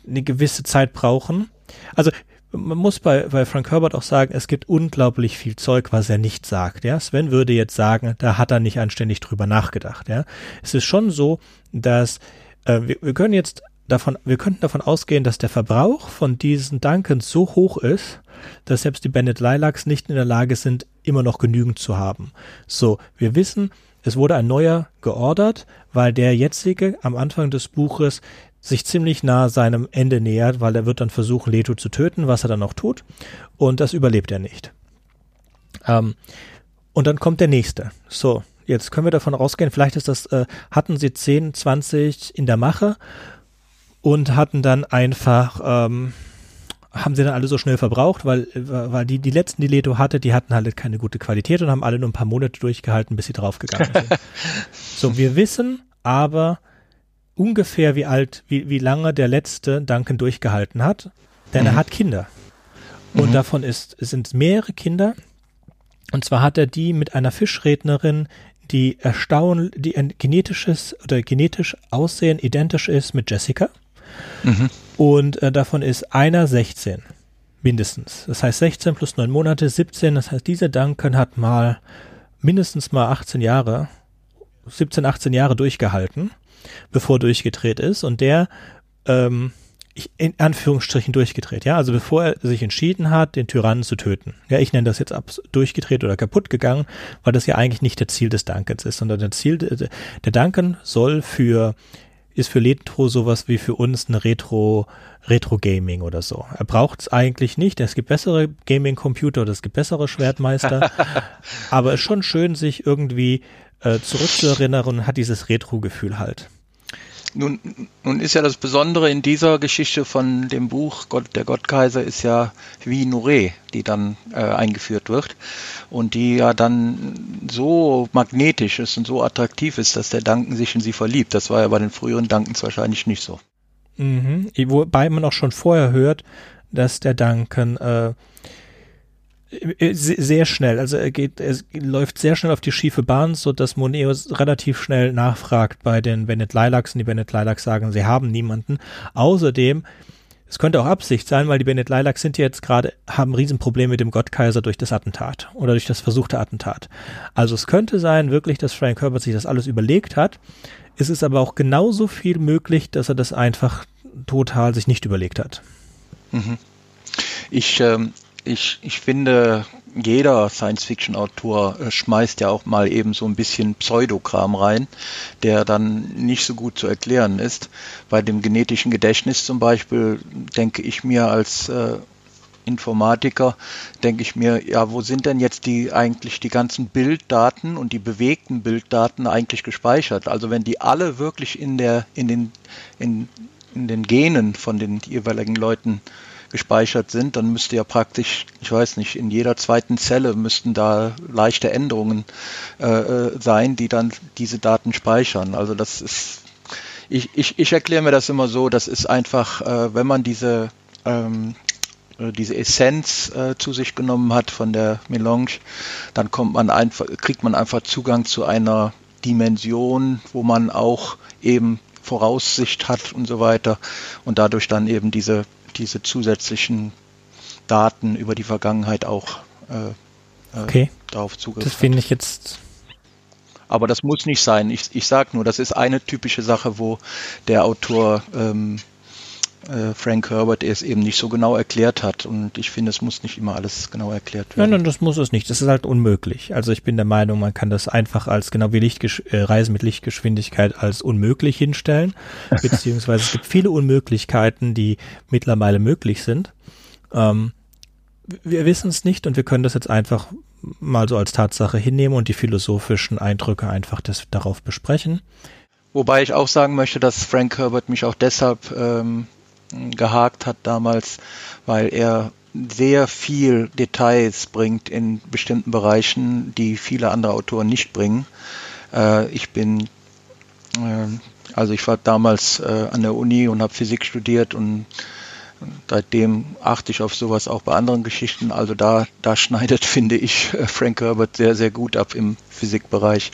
[SPEAKER 1] eine gewisse Zeit brauchen. Also man muss bei, bei Frank Herbert auch sagen, es gibt unglaublich viel Zeug, was er nicht sagt. Ja, Sven würde jetzt sagen, da hat er nicht anständig drüber nachgedacht. Ja, es ist schon so, dass äh, wir, wir können jetzt davon, wir könnten davon ausgehen, dass der Verbrauch von diesen Duncans so hoch ist, dass selbst die Bennett Lilacs nicht in der Lage sind, immer noch genügend zu haben. So, wir wissen, es wurde ein neuer geordert, weil der jetzige am Anfang des Buches sich ziemlich nah seinem Ende nähert, weil er wird dann versuchen, Leto zu töten, was er dann auch tut. Und das überlebt er nicht. Ähm, und dann kommt der nächste. So, jetzt können wir davon ausgehen, vielleicht ist das, äh, hatten sie 10, 20 in der Mache und hatten dann einfach, ähm, haben sie dann alle so schnell verbraucht, weil, weil die, die letzten, die Leto hatte, die hatten halt keine gute Qualität und haben alle nur ein paar Monate durchgehalten, bis sie draufgegangen sind. (laughs) so, wir wissen aber, ungefähr wie alt, wie, wie lange der letzte Duncan durchgehalten hat, denn mhm. er hat Kinder. Und mhm. davon ist, sind mehrere Kinder. Und zwar hat er die mit einer Fischrednerin, die erstaunlich, die ein genetisches oder genetisch aussehen identisch ist mit Jessica. Mhm. Und äh, davon ist einer 16. Mindestens. Das heißt 16 plus 9 Monate, 17. Das heißt, dieser Duncan hat mal mindestens mal 18 Jahre, 17, 18 Jahre durchgehalten bevor durchgedreht ist und der ähm, in Anführungsstrichen durchgedreht, ja, also bevor er sich entschieden hat, den Tyrannen zu töten. Ja, ich nenne das jetzt ab durchgedreht oder kaputt gegangen, weil das ja eigentlich nicht der Ziel des Duncans ist, sondern der Ziel, der Duncan soll für, ist für Letro sowas wie für uns eine Retro, Retro-Gaming oder so. Er braucht es eigentlich nicht, es gibt bessere Gaming-Computer oder es gibt bessere Schwertmeister, (laughs) aber es ist schon schön, sich irgendwie äh, zurückzuerinnern und hat dieses Retro-Gefühl halt.
[SPEAKER 2] Nun, nun ist ja das Besondere in dieser Geschichte von dem Buch Gott, Der Gottkaiser ist ja wie Nure, die dann äh, eingeführt wird und die ja dann so magnetisch ist und so attraktiv ist, dass der Duncan sich in sie verliebt. Das war ja bei den früheren Duncans wahrscheinlich nicht so.
[SPEAKER 1] Mhm. Wobei man auch schon vorher hört, dass der Duncan Äh, sehr schnell. Also er geht, er läuft sehr schnell auf die schiefe Bahn, so dass Moneus relativ schnell nachfragt bei den Bennett Lilacs und die Bennett Lilacs sagen, sie haben niemanden. Außerdem, es könnte auch Absicht sein, weil die Bennett Lilacs sind jetzt gerade, haben ein Riesenproblem mit dem Gottkaiser durch das Attentat oder durch das versuchte Attentat. Also es könnte sein, wirklich, dass Frank Herbert sich das alles überlegt hat. Es ist aber auch genauso viel möglich, dass er das einfach total sich nicht überlegt hat.
[SPEAKER 2] Mhm. Ich, ähm, ich, ich finde, jeder Science-Fiction-Autor äh, schmeißt ja auch mal eben so ein bisschen Pseudokram rein, der dann nicht so gut zu erklären ist. Bei dem genetischen Gedächtnis zum Beispiel denke ich mir als äh, Informatiker, denke ich mir, ja, wo sind denn jetzt die eigentlich die ganzen Bilddaten und die bewegten Bilddaten eigentlich gespeichert? Also wenn die alle wirklich in der, in den, in, in den Genen von den jeweiligen Leuten gespeichert sind, dann müsste ja praktisch, ich weiß nicht, in jeder zweiten Zelle müssten da leichte Änderungen äh, äh, sein, die dann diese Daten speichern. Also das ist, ich, ich, ich erkläre mir das immer so, das ist einfach, äh, wenn man diese ähm, äh, diese Essenz äh, zu sich genommen hat von der Melange, dann kommt man einfach, kriegt man einfach Zugang zu einer Dimension, wo man auch eben Voraussicht hat und so weiter und dadurch dann eben diese diese zusätzlichen Daten über die Vergangenheit auch äh,
[SPEAKER 1] äh okay. darauf Zugriff Das finde ich jetzt.
[SPEAKER 2] Aber das muss nicht sein. Ich, ich sage nur, das ist eine typische Sache, wo der Autor ähm, äh, Frank Herbert es eben nicht so genau erklärt hat. Und ich finde, es muss nicht immer alles genau erklärt werden.
[SPEAKER 1] Nein, nein, das muss es nicht. Das ist halt unmöglich. Also ich bin der Meinung, man kann das einfach als genau wie Lichtgesch äh, Reisen mit Lichtgeschwindigkeit als unmöglich hinstellen. (laughs) Beziehungsweise es gibt viele Unmöglichkeiten, die mittlerweile möglich sind. Ähm, wir wissen es nicht und wir können das jetzt einfach mal so als Tatsache hinnehmen und die philosophischen Eindrücke einfach das, darauf besprechen.
[SPEAKER 2] Wobei ich auch sagen möchte, dass Frank Herbert mich auch deshalb ähm, gehakt hat damals, weil er sehr viel Details bringt in bestimmten Bereichen, die viele andere Autoren nicht bringen. Äh, ich bin, äh, also ich war damals äh, an der Uni und habe Physik studiert und seitdem achte ich auf sowas auch bei anderen Geschichten. Also da, da schneidet, (laughs) finde ich, Frank Herbert sehr, sehr gut ab im Physikbereich.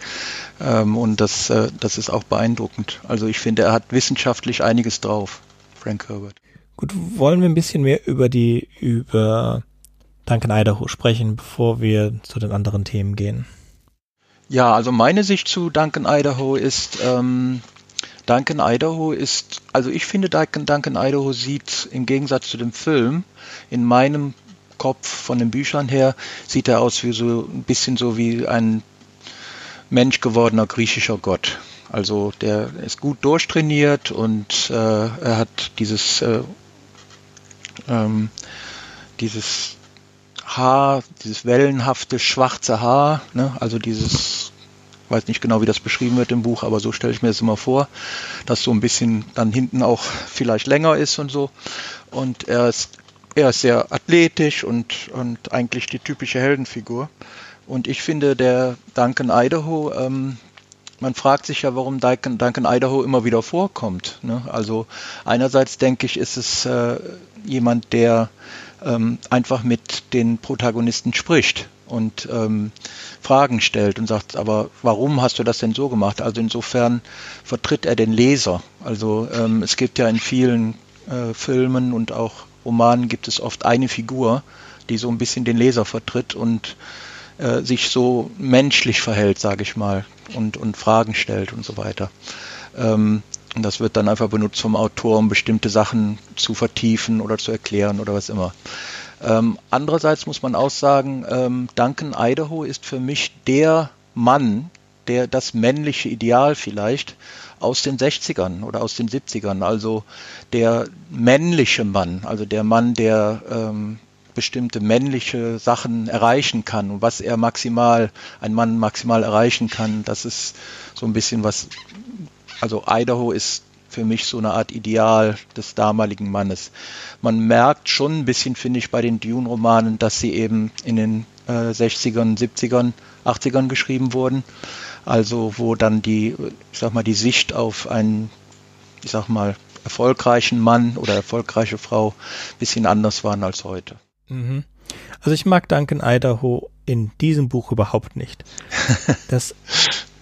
[SPEAKER 2] Ähm, und das, äh, das ist auch beeindruckend. Also ich finde, er hat wissenschaftlich einiges drauf. Frank Herbert.
[SPEAKER 1] Gut, wollen wir ein bisschen mehr über die, über Duncan Idaho sprechen, bevor wir zu den anderen Themen gehen?
[SPEAKER 2] Ja, also meine Sicht zu Duncan Idaho ist, ähm, Duncan Idaho ist, also ich finde Duncan, Duncan Idaho sieht im Gegensatz zu dem Film in meinem Kopf von den Büchern her, sieht er aus wie so ein bisschen so wie ein Mensch gewordener griechischer Gott. Also der ist gut durchtrainiert und äh, er hat dieses, äh, ähm, dieses Haar, dieses wellenhafte schwarze Haar, ne? also dieses, weiß nicht genau, wie das beschrieben wird im Buch, aber so stelle ich mir das immer vor, dass so ein bisschen dann hinten auch vielleicht länger ist und so. Und er ist, er ist sehr athletisch und, und eigentlich die typische Heldenfigur. Und ich finde, der Duncan Idaho, ähm, man fragt sich ja, warum Duncan, Idaho immer wieder vorkommt. Ne? Also einerseits denke ich, ist es äh, jemand, der ähm, einfach mit den Protagonisten spricht und ähm, Fragen stellt und sagt, aber warum hast du das denn so gemacht? Also insofern vertritt er den Leser. Also ähm, es gibt ja in vielen äh, Filmen und auch Romanen gibt es oft eine Figur, die so ein bisschen den Leser vertritt und äh, sich so menschlich verhält, sage ich mal, und, und Fragen stellt und so weiter. Ähm, und das wird dann einfach benutzt vom Autor, um bestimmte Sachen zu vertiefen oder zu erklären oder was immer. Ähm, andererseits muss man auch sagen, ähm, Duncan Idaho ist für mich der Mann, der das männliche Ideal vielleicht aus den 60ern oder aus den 70ern, also der männliche Mann, also der Mann, der ähm, bestimmte männliche Sachen erreichen kann und was er maximal, ein Mann maximal erreichen kann, das ist so ein bisschen was, also Idaho ist für mich so eine Art Ideal des damaligen Mannes. Man merkt schon ein bisschen, finde ich, bei den Dune-Romanen, dass sie eben in den äh, 60ern, 70ern, 80ern geschrieben wurden. Also wo dann die, ich sag mal, die Sicht auf einen, ich sag mal, erfolgreichen Mann oder erfolgreiche Frau ein bisschen anders waren als heute.
[SPEAKER 1] Mhm. Also ich mag Duncan Idaho in diesem Buch überhaupt nicht. (laughs) Das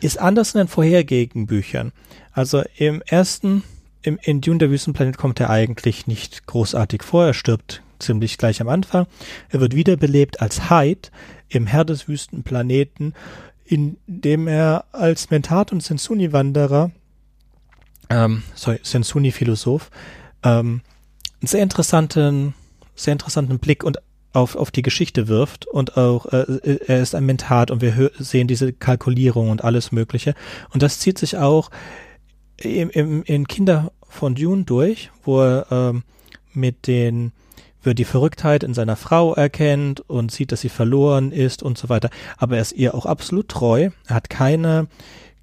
[SPEAKER 1] ist anders in den vorhergehenden Büchern. Also im ersten, im, in Dune der Wüstenplanet kommt er eigentlich nicht großartig vor. Er stirbt ziemlich gleich am Anfang. Er wird wiederbelebt als Hyde im Herr des Wüstenplaneten, in dem er als Mentat und Sensuni-Wanderer, ähm, sorry, Sensuni-Philosoph, ähm, einen sehr interessanten, sehr interessanten Blick und auf, auf die Geschichte wirft und auch äh, er ist ein Mentat und wir sehen diese Kalkulierung und alles Mögliche. Und das zieht sich auch im, im, in Kinder von Dune durch, wo er ähm, mit den wo die Verrücktheit in seiner Frau erkennt und sieht, dass sie verloren ist und so weiter. Aber er ist ihr auch absolut treu. Er hat keine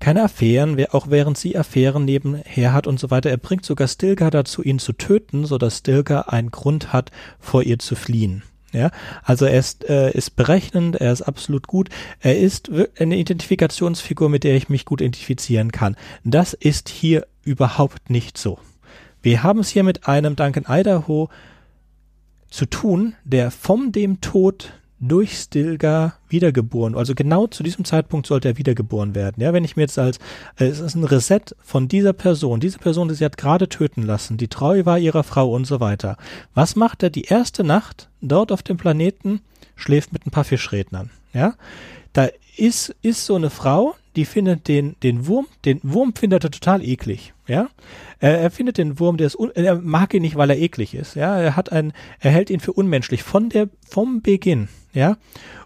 [SPEAKER 1] keine Affären, auch während sie Affären nebenher hat und so weiter. Er bringt sogar Stilgar dazu, ihn zu töten, so dass Stilgar einen Grund hat, vor ihr zu fliehen. Ja, also er ist, äh, ist berechnend, er ist absolut gut. Er ist eine Identifikationsfigur, mit der ich mich gut identifizieren kann. Das ist hier überhaupt nicht so. Wir haben es hier mit einem Duncan Idaho zu tun, der vom dem Tod durch Stilgar wiedergeboren. Also genau zu diesem Zeitpunkt sollte er wiedergeboren werden. Ja, wenn ich mir jetzt als, äh, es ist ein Reset von dieser Person, diese Person, die sie hat gerade töten lassen, die treu war ihrer Frau und so weiter. Was macht er die erste Nacht dort auf dem Planeten? Schläft mit ein paar Fischrednern. Ja, da ist, ist so eine Frau, die findet den, den Wurm, den Wurm findet er total eklig, ja. Er, er findet den Wurm, der ist, un, er mag ihn nicht, weil er eklig ist, ja. Er hat einen, er hält ihn für unmenschlich von der, vom Beginn, ja.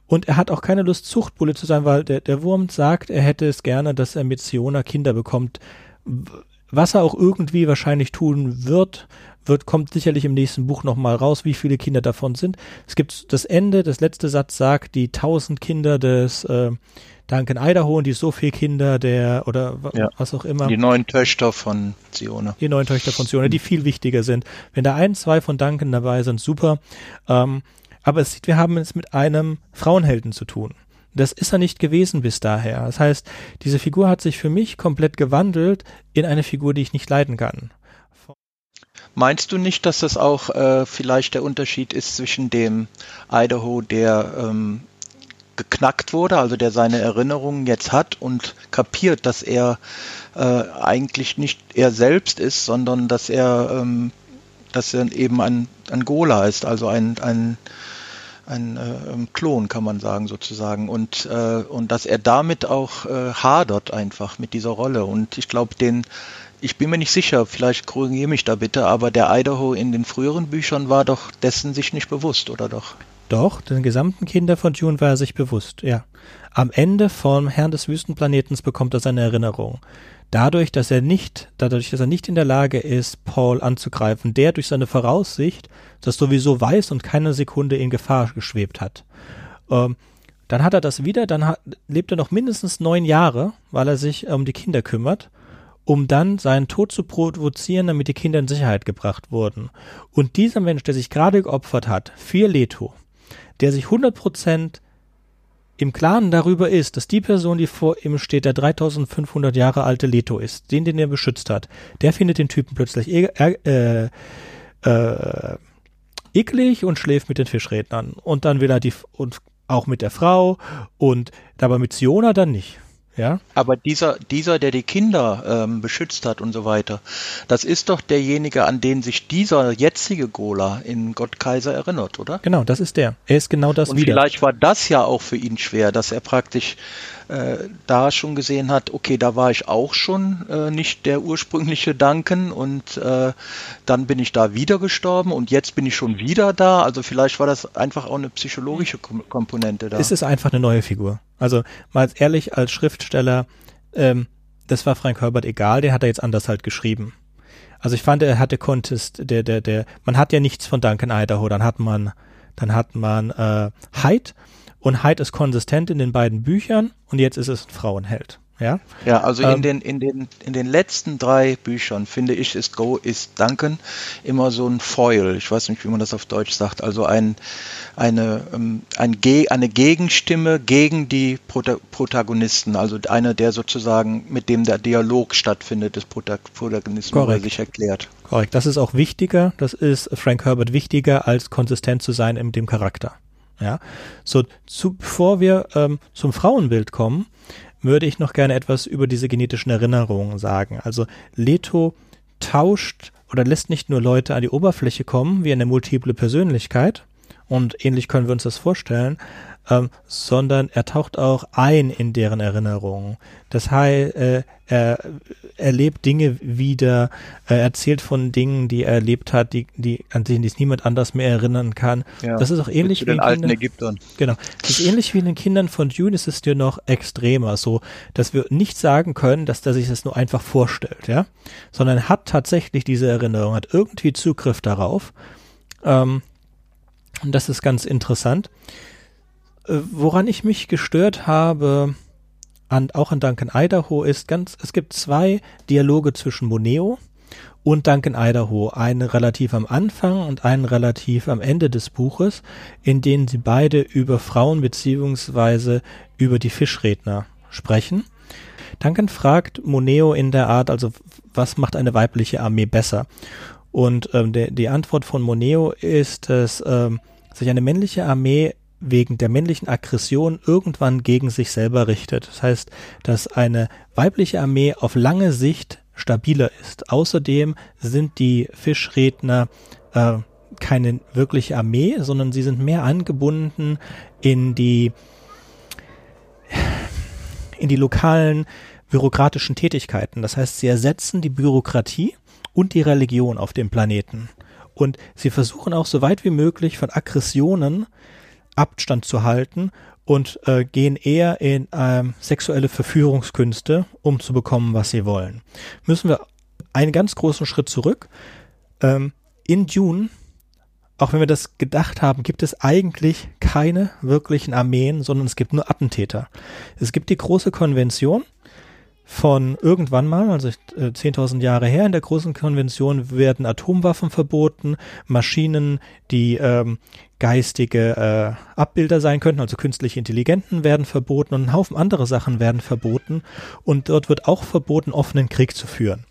[SPEAKER 1] Und er hat auch keine Lust, Zuchtbulle zu sein, weil der, der Wurm sagt, er hätte es gerne, dass er mit Siona Kinder bekommt. Was er auch irgendwie wahrscheinlich tun wird, wird, kommt sicherlich im nächsten Buch nochmal raus, wie viele Kinder davon sind. Es gibt das Ende, das letzte Satz sagt, die tausend Kinder des äh, Duncan Idaho und die so viele Kinder der oder ja. was auch immer.
[SPEAKER 2] Die neuen Töchter von Sione.
[SPEAKER 1] Die neuen Töchter von Sione, die viel wichtiger sind. Wenn da ein, zwei von Duncan dabei sind, super. Ähm, aber es sieht, wir haben es mit einem Frauenhelden zu tun. Das ist er nicht gewesen bis daher. Das heißt, diese Figur hat sich für mich komplett gewandelt in eine Figur, die ich nicht leiden kann.
[SPEAKER 2] Meinst du nicht, dass das auch äh, vielleicht der Unterschied ist zwischen dem Idaho, der ähm, geknackt wurde, also der seine Erinnerungen jetzt hat und kapiert, dass er äh, eigentlich nicht er selbst ist, sondern dass er, ähm, dass er eben ein, Gola ist, also ein, ein, ein äh, Klon, kann man sagen, sozusagen. Und, äh, und dass er damit auch äh, hadert einfach mit dieser Rolle. Und ich glaube, den ich bin mir nicht sicher, vielleicht korrigiere mich da bitte, aber der Idaho in den früheren Büchern war doch dessen sich nicht bewusst, oder doch?
[SPEAKER 1] Doch, den gesamten Kinder von Dune war er sich bewusst, ja. Am Ende vom Herrn des Wüstenplanetens bekommt er seine Erinnerung. Dadurch, dass er nicht, dadurch, dass er nicht in der Lage ist, Paul anzugreifen, der durch seine Voraussicht das sowieso weiß und keine Sekunde in Gefahr geschwebt hat. Ähm, dann hat er das wieder, dann hat, lebt er noch mindestens neun Jahre, weil er sich um die Kinder kümmert um dann seinen Tod zu provozieren, damit die Kinder in Sicherheit gebracht wurden. Und dieser Mensch, der sich gerade geopfert hat, für Leto, der sich 100% im Klaren darüber ist, dass die Person, die vor ihm steht, der 3500 Jahre alte Leto ist, den, den er beschützt hat, der findet den Typen plötzlich e äh, äh, eklig und schläft mit den Fischrednern. Und dann will er die, und auch mit der Frau und dabei mit Siona dann nicht. Ja?
[SPEAKER 2] Aber dieser, dieser, der die Kinder ähm, beschützt hat und so weiter, das ist doch derjenige, an den sich dieser jetzige Gola in Gott Kaiser erinnert, oder?
[SPEAKER 1] Genau, das ist der. Er ist genau das
[SPEAKER 2] und
[SPEAKER 1] wieder.
[SPEAKER 2] Vielleicht war das ja auch für ihn schwer, dass er praktisch äh, da schon gesehen hat, okay, da war ich auch schon äh, nicht der ursprüngliche Duncan und äh, dann bin ich da wieder gestorben und jetzt bin ich schon wieder da. Also vielleicht war das einfach auch eine psychologische Komponente da.
[SPEAKER 1] Es ist einfach eine neue Figur. Also mal ehrlich, als Schriftsteller, ähm, das war Frank Herbert egal, der hat er jetzt anders halt geschrieben. Also ich fand, er hatte Contest, der, der, der, man hat ja nichts von Duncan Idaho, dann hat man, dann hat man äh, Hyde und Hyde ist konsistent in den beiden Büchern und jetzt ist es ein Frauenheld. Ja,
[SPEAKER 2] ja also ähm, in, den, in, den, in den letzten drei Büchern, finde ich, ist Go, ist Duncan immer so ein Foil. Ich weiß nicht, wie man das auf Deutsch sagt. Also ein, eine, ähm, ein Ge eine Gegenstimme gegen die Prota Protagonisten. Also einer, der sozusagen, mit dem der Dialog stattfindet, des Prota Protagonisten,
[SPEAKER 1] Korrekt.
[SPEAKER 2] sich erklärt.
[SPEAKER 1] Korrekt. Das ist auch wichtiger. Das ist Frank Herbert wichtiger, als konsistent zu sein in dem Charakter. Ja, so zu, bevor wir ähm, zum Frauenbild kommen, würde ich noch gerne etwas über diese genetischen Erinnerungen sagen. Also Leto tauscht oder lässt nicht nur Leute an die Oberfläche kommen, wie eine multiple Persönlichkeit, und ähnlich können wir uns das vorstellen, ähm, sondern er taucht auch ein in deren Erinnerungen. Das heißt, äh, er erlebt Dinge wieder, er erzählt von Dingen, die er erlebt hat, die, die, an denen sich niemand anders mehr erinnern kann. Ja, das ist auch ähnlich wie
[SPEAKER 2] den alten Kindern, Ägyptern.
[SPEAKER 1] Genau. Das ist ähnlich wie in den Kindern von Dune, ist es dir noch extremer, so, dass wir nicht sagen können, dass er sich das nur einfach vorstellt, ja, sondern hat tatsächlich diese Erinnerung, hat irgendwie Zugriff darauf. Ähm, und das ist ganz interessant. Äh, woran ich mich gestört habe, an, auch an Duncan Idaho, ist ganz, es gibt zwei Dialoge zwischen Moneo und Duncan Idaho, einen relativ am Anfang und einen relativ am Ende des Buches, in denen sie beide über Frauen beziehungsweise über die Fischredner sprechen. Duncan fragt Moneo in der Art, also was macht eine weibliche Armee besser? Und ähm, der, die Antwort von Moneo ist, dass ähm, sich eine männliche Armee wegen der männlichen Aggression irgendwann gegen sich selber richtet. Das heißt, dass eine weibliche Armee auf lange Sicht stabiler ist. Außerdem sind die Fischredner äh, keine wirkliche Armee, sondern sie sind mehr angebunden in die in die lokalen bürokratischen Tätigkeiten. Das heißt, sie ersetzen die Bürokratie und die Religion auf dem Planeten. Und sie versuchen auch so weit wie möglich von Aggressionen Abstand zu halten und äh, gehen eher in ähm, sexuelle Verführungskünste, um zu bekommen, was sie wollen. Müssen wir einen ganz großen Schritt zurück. Ähm, in Dune, auch wenn wir das gedacht haben, gibt es eigentlich keine wirklichen Armeen, sondern es gibt nur Attentäter. Es gibt die große Konvention, von irgendwann mal, also äh, 10.000 Jahre her, in der großen Konvention werden Atomwaffen verboten, Maschinen, die ähm, geistige äh, Abbilder sein könnten, also künstliche Intelligenten werden verboten und ein Haufen andere Sachen werden verboten und dort wird auch verboten, offenen Krieg zu führen.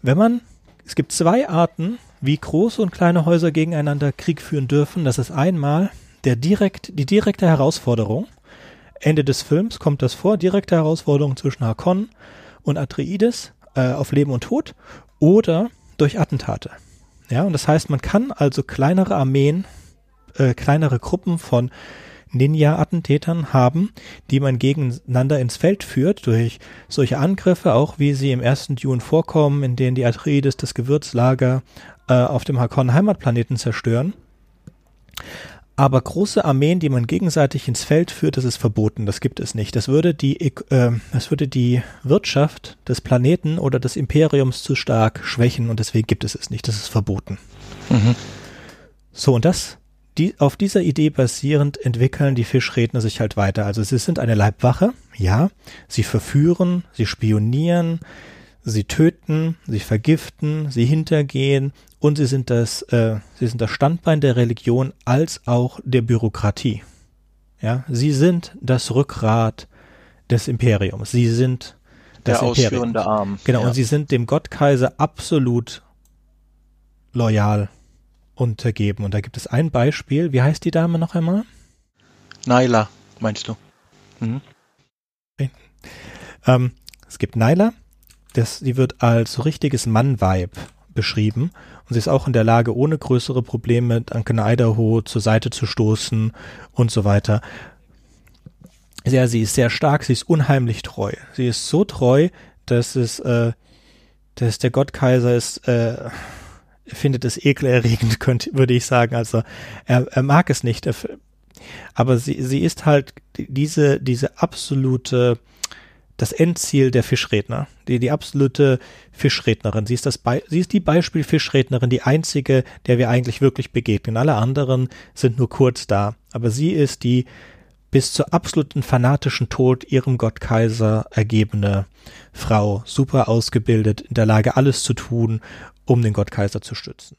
[SPEAKER 1] Wenn man, es gibt zwei Arten, wie große und kleine Häuser gegeneinander Krieg führen dürfen. Das ist einmal der direkt, die direkte Herausforderung. Ende des Films kommt das vor, direkte Herausforderung zwischen Hakon und Atreides äh, auf Leben und Tod oder durch Attentate. Ja, und das heißt, man kann also kleinere Armeen, äh, kleinere Gruppen von Ninja-Attentätern haben, die man gegeneinander ins Feld führt durch solche Angriffe, auch wie sie im ersten Dune vorkommen, in denen die Atreides das Gewürzlager äh, auf dem Hakon Heimatplaneten zerstören. Aber große Armeen, die man gegenseitig ins Feld führt, das ist verboten. Das gibt es nicht. Das würde die, äh, das würde die Wirtschaft des Planeten oder des Imperiums zu stark schwächen und deswegen gibt es es nicht. Das ist verboten. Mhm. So, und das, die, auf dieser Idee basierend entwickeln die Fischredner sich halt weiter. Also sie sind eine Leibwache, ja. Sie verführen, sie spionieren, sie töten, sie vergiften, sie hintergehen und sie sind das, äh, sie sind das Standbein der Religion als auch der Bürokratie. Ja, sie sind das Rückgrat des Imperiums. Sie sind
[SPEAKER 2] das der Imperium. ausführende Arm.
[SPEAKER 1] Genau, ja. und sie sind dem Gottkaiser absolut loyal untergeben. Und da gibt es ein Beispiel. Wie heißt die Dame noch einmal?
[SPEAKER 2] Naila, meinst du? Mhm.
[SPEAKER 1] Okay. Ähm, es gibt Naila, das, die wird als richtiges Mann-Vibe beschrieben und sie ist auch in der Lage, ohne größere Probleme Duncan Idaho zur Seite zu stoßen und so weiter. Ja, sie ist sehr stark, sie ist unheimlich treu. Sie ist so treu, dass es, äh, dass der Gottkaiser ist, äh, findet es ekelerregend, (laughs) könnte, würde ich sagen. Also er, er mag es nicht. Er, aber sie, sie ist halt diese, diese absolute das Endziel der Fischredner, die, die absolute Fischrednerin. Sie ist, das Be sie ist die Beispiel-Fischrednerin, die einzige, der wir eigentlich wirklich begegnen. Alle anderen sind nur kurz da. Aber sie ist die bis zur absoluten fanatischen Tod ihrem Gottkaiser ergebene Frau, super ausgebildet, in der Lage, alles zu tun, um den Gottkaiser zu stützen.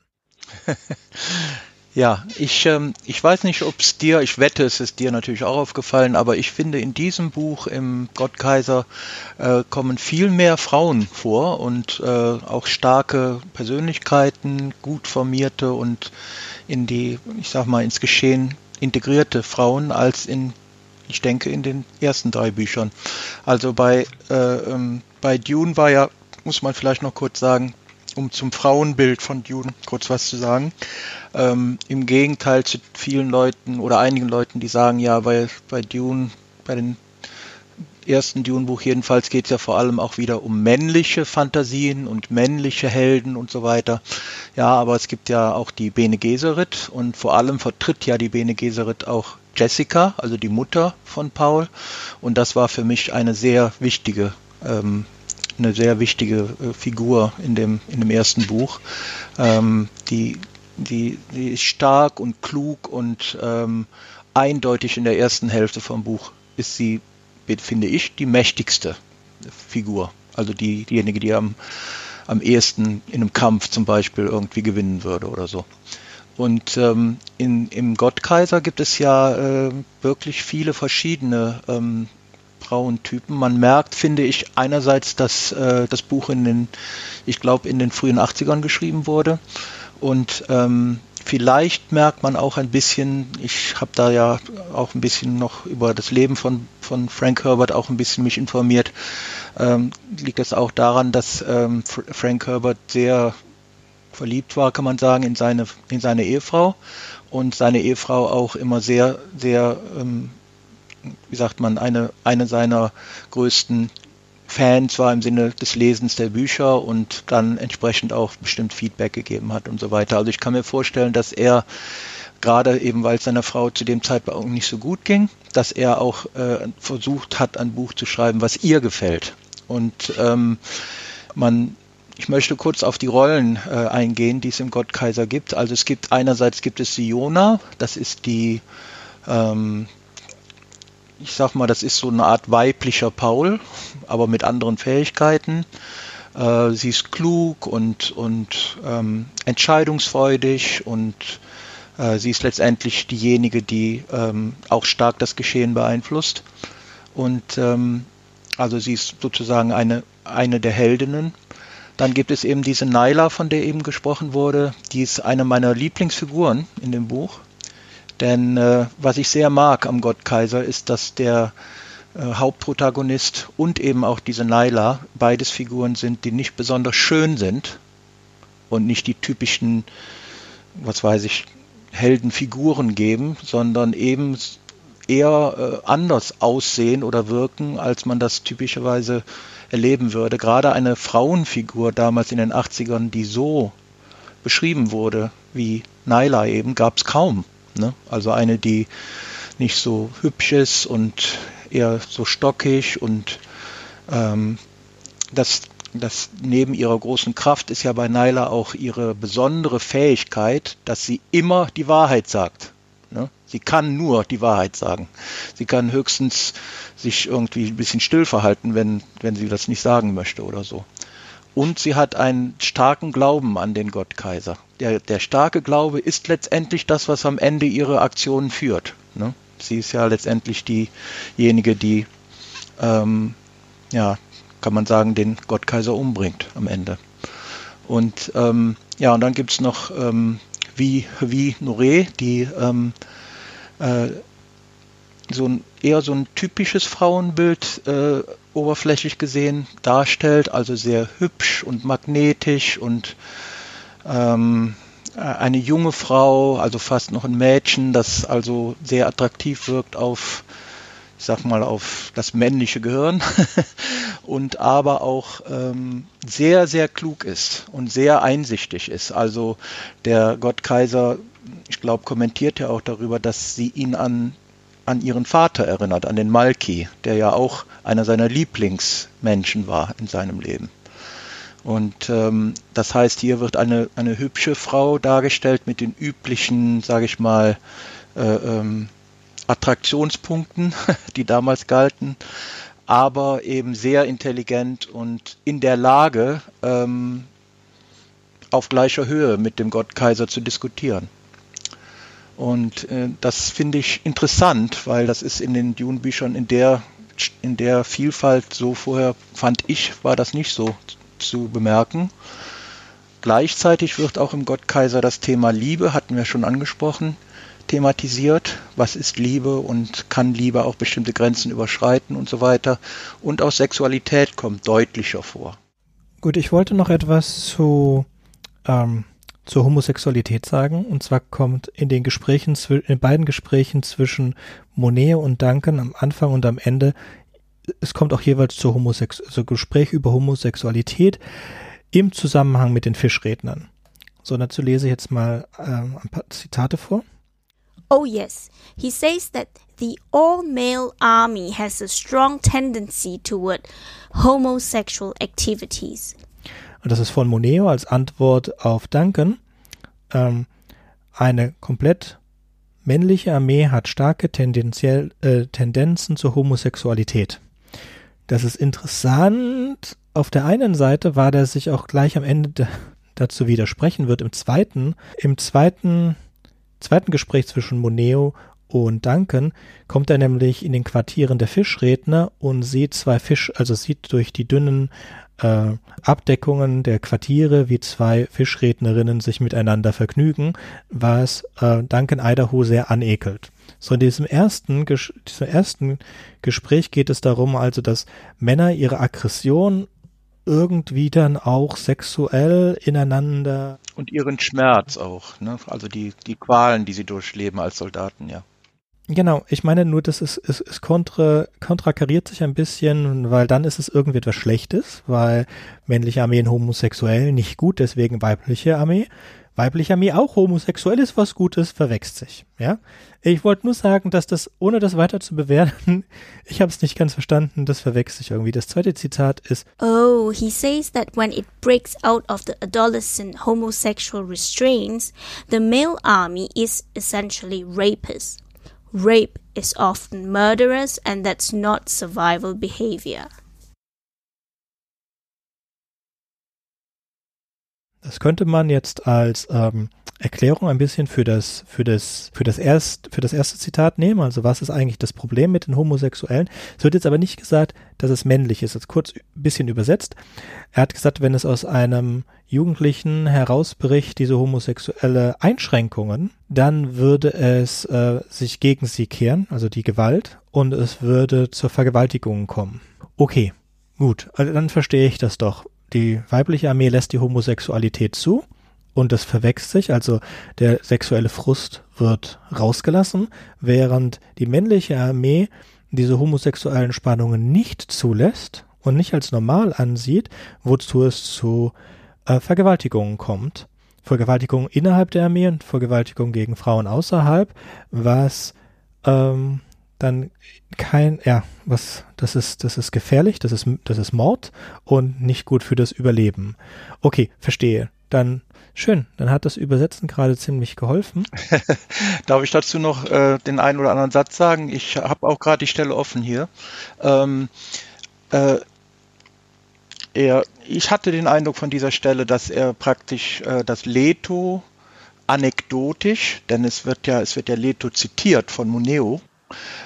[SPEAKER 1] (laughs)
[SPEAKER 2] Ja, ich, ähm, ich weiß nicht, ob es dir, ich wette, es ist dir natürlich auch aufgefallen, aber ich finde, in diesem Buch im Gottkaiser äh, kommen viel mehr Frauen vor und äh, auch starke Persönlichkeiten, gut formierte und in die, ich sag mal, ins Geschehen integrierte Frauen als in, ich denke, in den ersten drei Büchern. Also bei, äh, ähm, bei Dune war ja, muss man vielleicht noch kurz sagen, um zum Frauenbild von Dune kurz was zu sagen. Ähm, Im Gegenteil zu vielen Leuten oder einigen Leuten, die sagen, ja, weil bei Dune, bei den ersten Dune-Buch jedenfalls geht es ja vor allem auch wieder um männliche Fantasien und männliche Helden und so weiter. Ja, aber es gibt ja auch die Bene Gesserit und vor allem vertritt ja die Bene Gesserit auch Jessica, also die Mutter von Paul. Und das war für mich eine sehr wichtige, ähm, eine sehr wichtige äh, Figur in dem, in dem ersten Buch. Ähm, die, die, die ist stark und klug und ähm, eindeutig in der ersten Hälfte vom Buch ist sie finde ich, die mächtigste Figur. Also die, diejenige, die am, am ehesten in einem Kampf zum Beispiel irgendwie gewinnen würde oder so. Und ähm, in, im Gottkaiser gibt es ja äh, wirklich viele verschiedene ähm, Frauentypen. Man merkt, finde ich, einerseits, dass äh, das Buch in den, ich glaube, in den frühen 80ern geschrieben wurde. Und ähm, Vielleicht merkt man auch ein bisschen, ich habe da ja auch ein bisschen noch über das Leben von, von Frank Herbert auch ein bisschen mich informiert, ähm, liegt es auch daran, dass ähm, Frank Herbert sehr verliebt war, kann man sagen, in seine, in seine Ehefrau und seine Ehefrau auch immer sehr, sehr, ähm, wie sagt man, eine, eine seiner größten Fan zwar im Sinne des Lesens der Bücher und dann entsprechend auch bestimmt Feedback gegeben hat und so weiter. Also ich kann mir vorstellen, dass er gerade eben, weil es seiner Frau zu dem Zeitpunkt nicht so gut ging, dass er auch äh, versucht hat, ein Buch zu schreiben, was ihr gefällt. Und ähm, man ich möchte kurz auf die Rollen äh, eingehen, die es im Gottkaiser gibt. Also es gibt einerseits gibt es Siona, das ist die ähm, ich sag mal, das ist so eine Art weiblicher Paul, aber mit anderen Fähigkeiten. Äh, sie ist klug und, und ähm, entscheidungsfreudig und äh, sie ist letztendlich diejenige, die ähm, auch stark das Geschehen beeinflusst. Und ähm, also sie ist sozusagen eine, eine der Heldinnen. Dann gibt es eben diese Naila, von der eben gesprochen wurde. Die ist eine meiner Lieblingsfiguren in dem Buch. Denn äh, was ich sehr mag am Gottkaiser ist, dass der äh, Hauptprotagonist und eben auch diese Naila beides Figuren sind, die nicht besonders schön sind und nicht die typischen, was weiß ich, Heldenfiguren geben, sondern eben eher äh, anders aussehen oder wirken, als man das typischerweise erleben würde. Gerade eine Frauenfigur damals in den 80ern, die so beschrieben wurde wie Naila eben, gab es kaum. Ne? Also eine, die nicht so hübsch ist und eher so stockig und ähm, das, das neben ihrer großen Kraft ist ja bei Naila auch ihre besondere Fähigkeit, dass sie immer die Wahrheit sagt. Ne? Sie kann nur die Wahrheit sagen. Sie kann höchstens sich irgendwie ein bisschen still verhalten, wenn, wenn sie das nicht sagen möchte oder so. Und sie hat einen starken Glauben an den Gottkaiser. Der, der starke Glaube ist letztendlich das, was am Ende ihre Aktionen führt. Ne? Sie ist ja letztendlich diejenige, die, ähm, ja, kann man sagen, den Gottkaiser umbringt am Ende. Und ähm, ja, und dann gibt es noch ähm, wie, wie Nore, die ähm, äh, so ein, eher so ein typisches Frauenbild äh, oberflächlich gesehen darstellt, also sehr hübsch und magnetisch und ähm, eine junge Frau, also fast noch ein Mädchen, das also sehr attraktiv wirkt auf, ich sag mal, auf das männliche Gehirn (laughs) und aber auch ähm, sehr, sehr klug ist und sehr einsichtig ist. Also der Gottkaiser, ich glaube, kommentiert ja auch darüber, dass sie ihn an an ihren Vater erinnert, an den Malki, der ja auch einer seiner Lieblingsmenschen war in seinem Leben. Und ähm, das heißt, hier wird eine, eine hübsche Frau dargestellt mit den üblichen, sage ich mal, äh, ähm, Attraktionspunkten, (laughs) die damals galten, aber eben sehr intelligent und in der Lage, ähm, auf gleicher Höhe mit dem Gottkaiser zu diskutieren. Und äh, das finde ich interessant, weil das ist in den Dune-Büchern in der, in der Vielfalt so vorher, fand ich, war das nicht so zu bemerken. Gleichzeitig wird auch im Gottkaiser das Thema Liebe, hatten wir schon angesprochen, thematisiert. Was ist Liebe und kann Liebe auch bestimmte Grenzen überschreiten und so weiter. Und auch Sexualität kommt deutlicher vor.
[SPEAKER 1] Gut, ich wollte noch etwas zu, ähm, zur Homosexualität sagen. Und zwar kommt in den Gesprächen, in den beiden Gesprächen zwischen Monet und Duncan am Anfang und am Ende, es kommt auch jeweils zu Homosex also Gespräch über Homosexualität im Zusammenhang mit den Fischrednern. So, dazu lese ich jetzt mal ähm, ein paar Zitate vor.
[SPEAKER 3] Oh, yes. He says that the all male army has a strong tendency toward homosexual activities.
[SPEAKER 1] Und das ist von Moneo als Antwort auf Duncan. Ähm, eine komplett männliche Armee hat starke tendenziell, äh, Tendenzen zur Homosexualität. Das ist interessant. Auf der einen Seite war der sich auch gleich am Ende dazu widersprechen wird. Im zweiten, im zweiten, zweiten Gespräch zwischen Moneo und Duncan kommt er nämlich in den Quartieren der Fischredner und sieht zwei Fisch, also sieht durch die dünnen äh, Abdeckungen der Quartiere, wie zwei Fischrednerinnen sich miteinander vergnügen, was äh, Duncan Idaho sehr anekelt. So in diesem ersten, diesem ersten Gespräch geht es darum, also, dass Männer ihre Aggression irgendwie dann auch sexuell ineinander.
[SPEAKER 2] Und ihren Schmerz auch, ne? Also die, die Qualen, die sie durchleben als Soldaten, ja.
[SPEAKER 1] Genau, ich meine nur, das ist, es, es kontra, kontrakariert sich ein bisschen, weil dann ist es irgendwie etwas Schlechtes, weil männliche Armeen homosexuell nicht gut, deswegen weibliche Armee weibliche Armee auch homosexuell ist, was Gutes, verwechselt sich. Ja, ich wollte nur sagen, dass das, ohne das weiter zu bewerten, (laughs) ich habe es nicht ganz verstanden, das verwechselt sich irgendwie. Das zweite Zitat ist:
[SPEAKER 3] Oh, he says that when it breaks out of the adolescent homosexual restraints, the male army is essentially rapists. Rape is often murderous, and that's not survival behavior.
[SPEAKER 1] Das könnte man jetzt als ähm, Erklärung ein bisschen für das, für das, für das erst, für das erste Zitat nehmen. Also was ist eigentlich das Problem mit den Homosexuellen? Es wird jetzt aber nicht gesagt, dass es männlich ist. Jetzt kurz ein bisschen übersetzt. Er hat gesagt, wenn es aus einem Jugendlichen herausbricht, diese homosexuelle Einschränkungen, dann würde es äh, sich gegen sie kehren, also die Gewalt, und es würde zur Vergewaltigung kommen. Okay, gut, also dann verstehe ich das doch die weibliche Armee lässt die Homosexualität zu und das verwechselt sich, also der sexuelle Frust wird rausgelassen, während die männliche Armee diese homosexuellen Spannungen nicht zulässt und nicht als normal ansieht, wozu es zu äh, Vergewaltigungen kommt. Vergewaltigungen innerhalb der Armee und Vergewaltigungen gegen Frauen außerhalb, was ähm, dann kein, ja, was, das ist, das ist gefährlich, das ist, das ist Mord und nicht gut für das Überleben. Okay, verstehe. Dann schön, dann hat das Übersetzen gerade ziemlich geholfen. (laughs)
[SPEAKER 2] Darf ich dazu noch äh, den einen oder anderen Satz sagen? Ich habe auch gerade die Stelle offen hier. Ähm, äh, er, ich hatte den Eindruck von dieser Stelle, dass er praktisch äh, das Leto anekdotisch, denn es wird ja, es wird ja Leto zitiert von Moneo,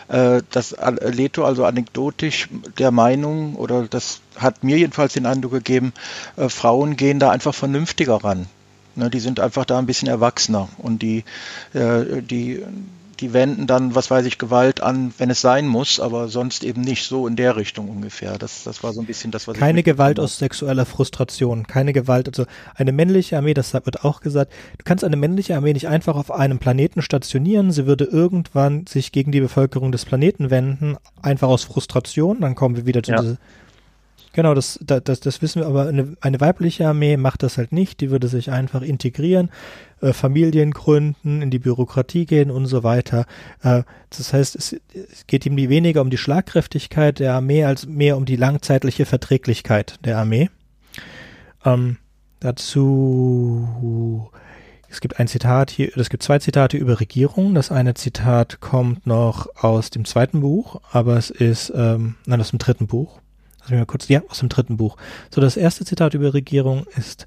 [SPEAKER 2] äh, das Leto also anekdotisch der Meinung, oder das hat mir jedenfalls den Eindruck gegeben, äh, Frauen gehen da einfach vernünftiger ran. Ne, die sind einfach da ein bisschen erwachsener und die, äh, die die wenden dann, was weiß ich, Gewalt an, wenn es sein muss, aber sonst eben nicht. So in der Richtung ungefähr. Das, das war so ein bisschen das, was
[SPEAKER 1] Keine Gewalt aus sexueller Frustration, keine Gewalt, also eine männliche Armee, das wird auch gesagt, du kannst eine männliche Armee nicht einfach auf einem Planeten stationieren, sie würde irgendwann sich gegen die Bevölkerung des Planeten wenden, einfach aus Frustration, dann kommen wir wieder zu ja. dieser Genau, das, das, das wissen wir, aber eine, eine weibliche Armee macht das halt nicht. Die würde sich einfach integrieren, äh, Familien gründen, in die Bürokratie gehen und so weiter. Äh, das heißt, es, es geht ihm weniger um die Schlagkräftigkeit der Armee als mehr um die langzeitliche Verträglichkeit der Armee. Ähm, dazu es gibt ein Zitat hier, es gibt zwei Zitate über Regierung. Das eine Zitat kommt noch aus dem zweiten Buch, aber es ist, ähm, nein, aus dem dritten Buch. Mich mal kurz, ja, aus dem dritten Buch. So, das erste Zitat über Regierung ist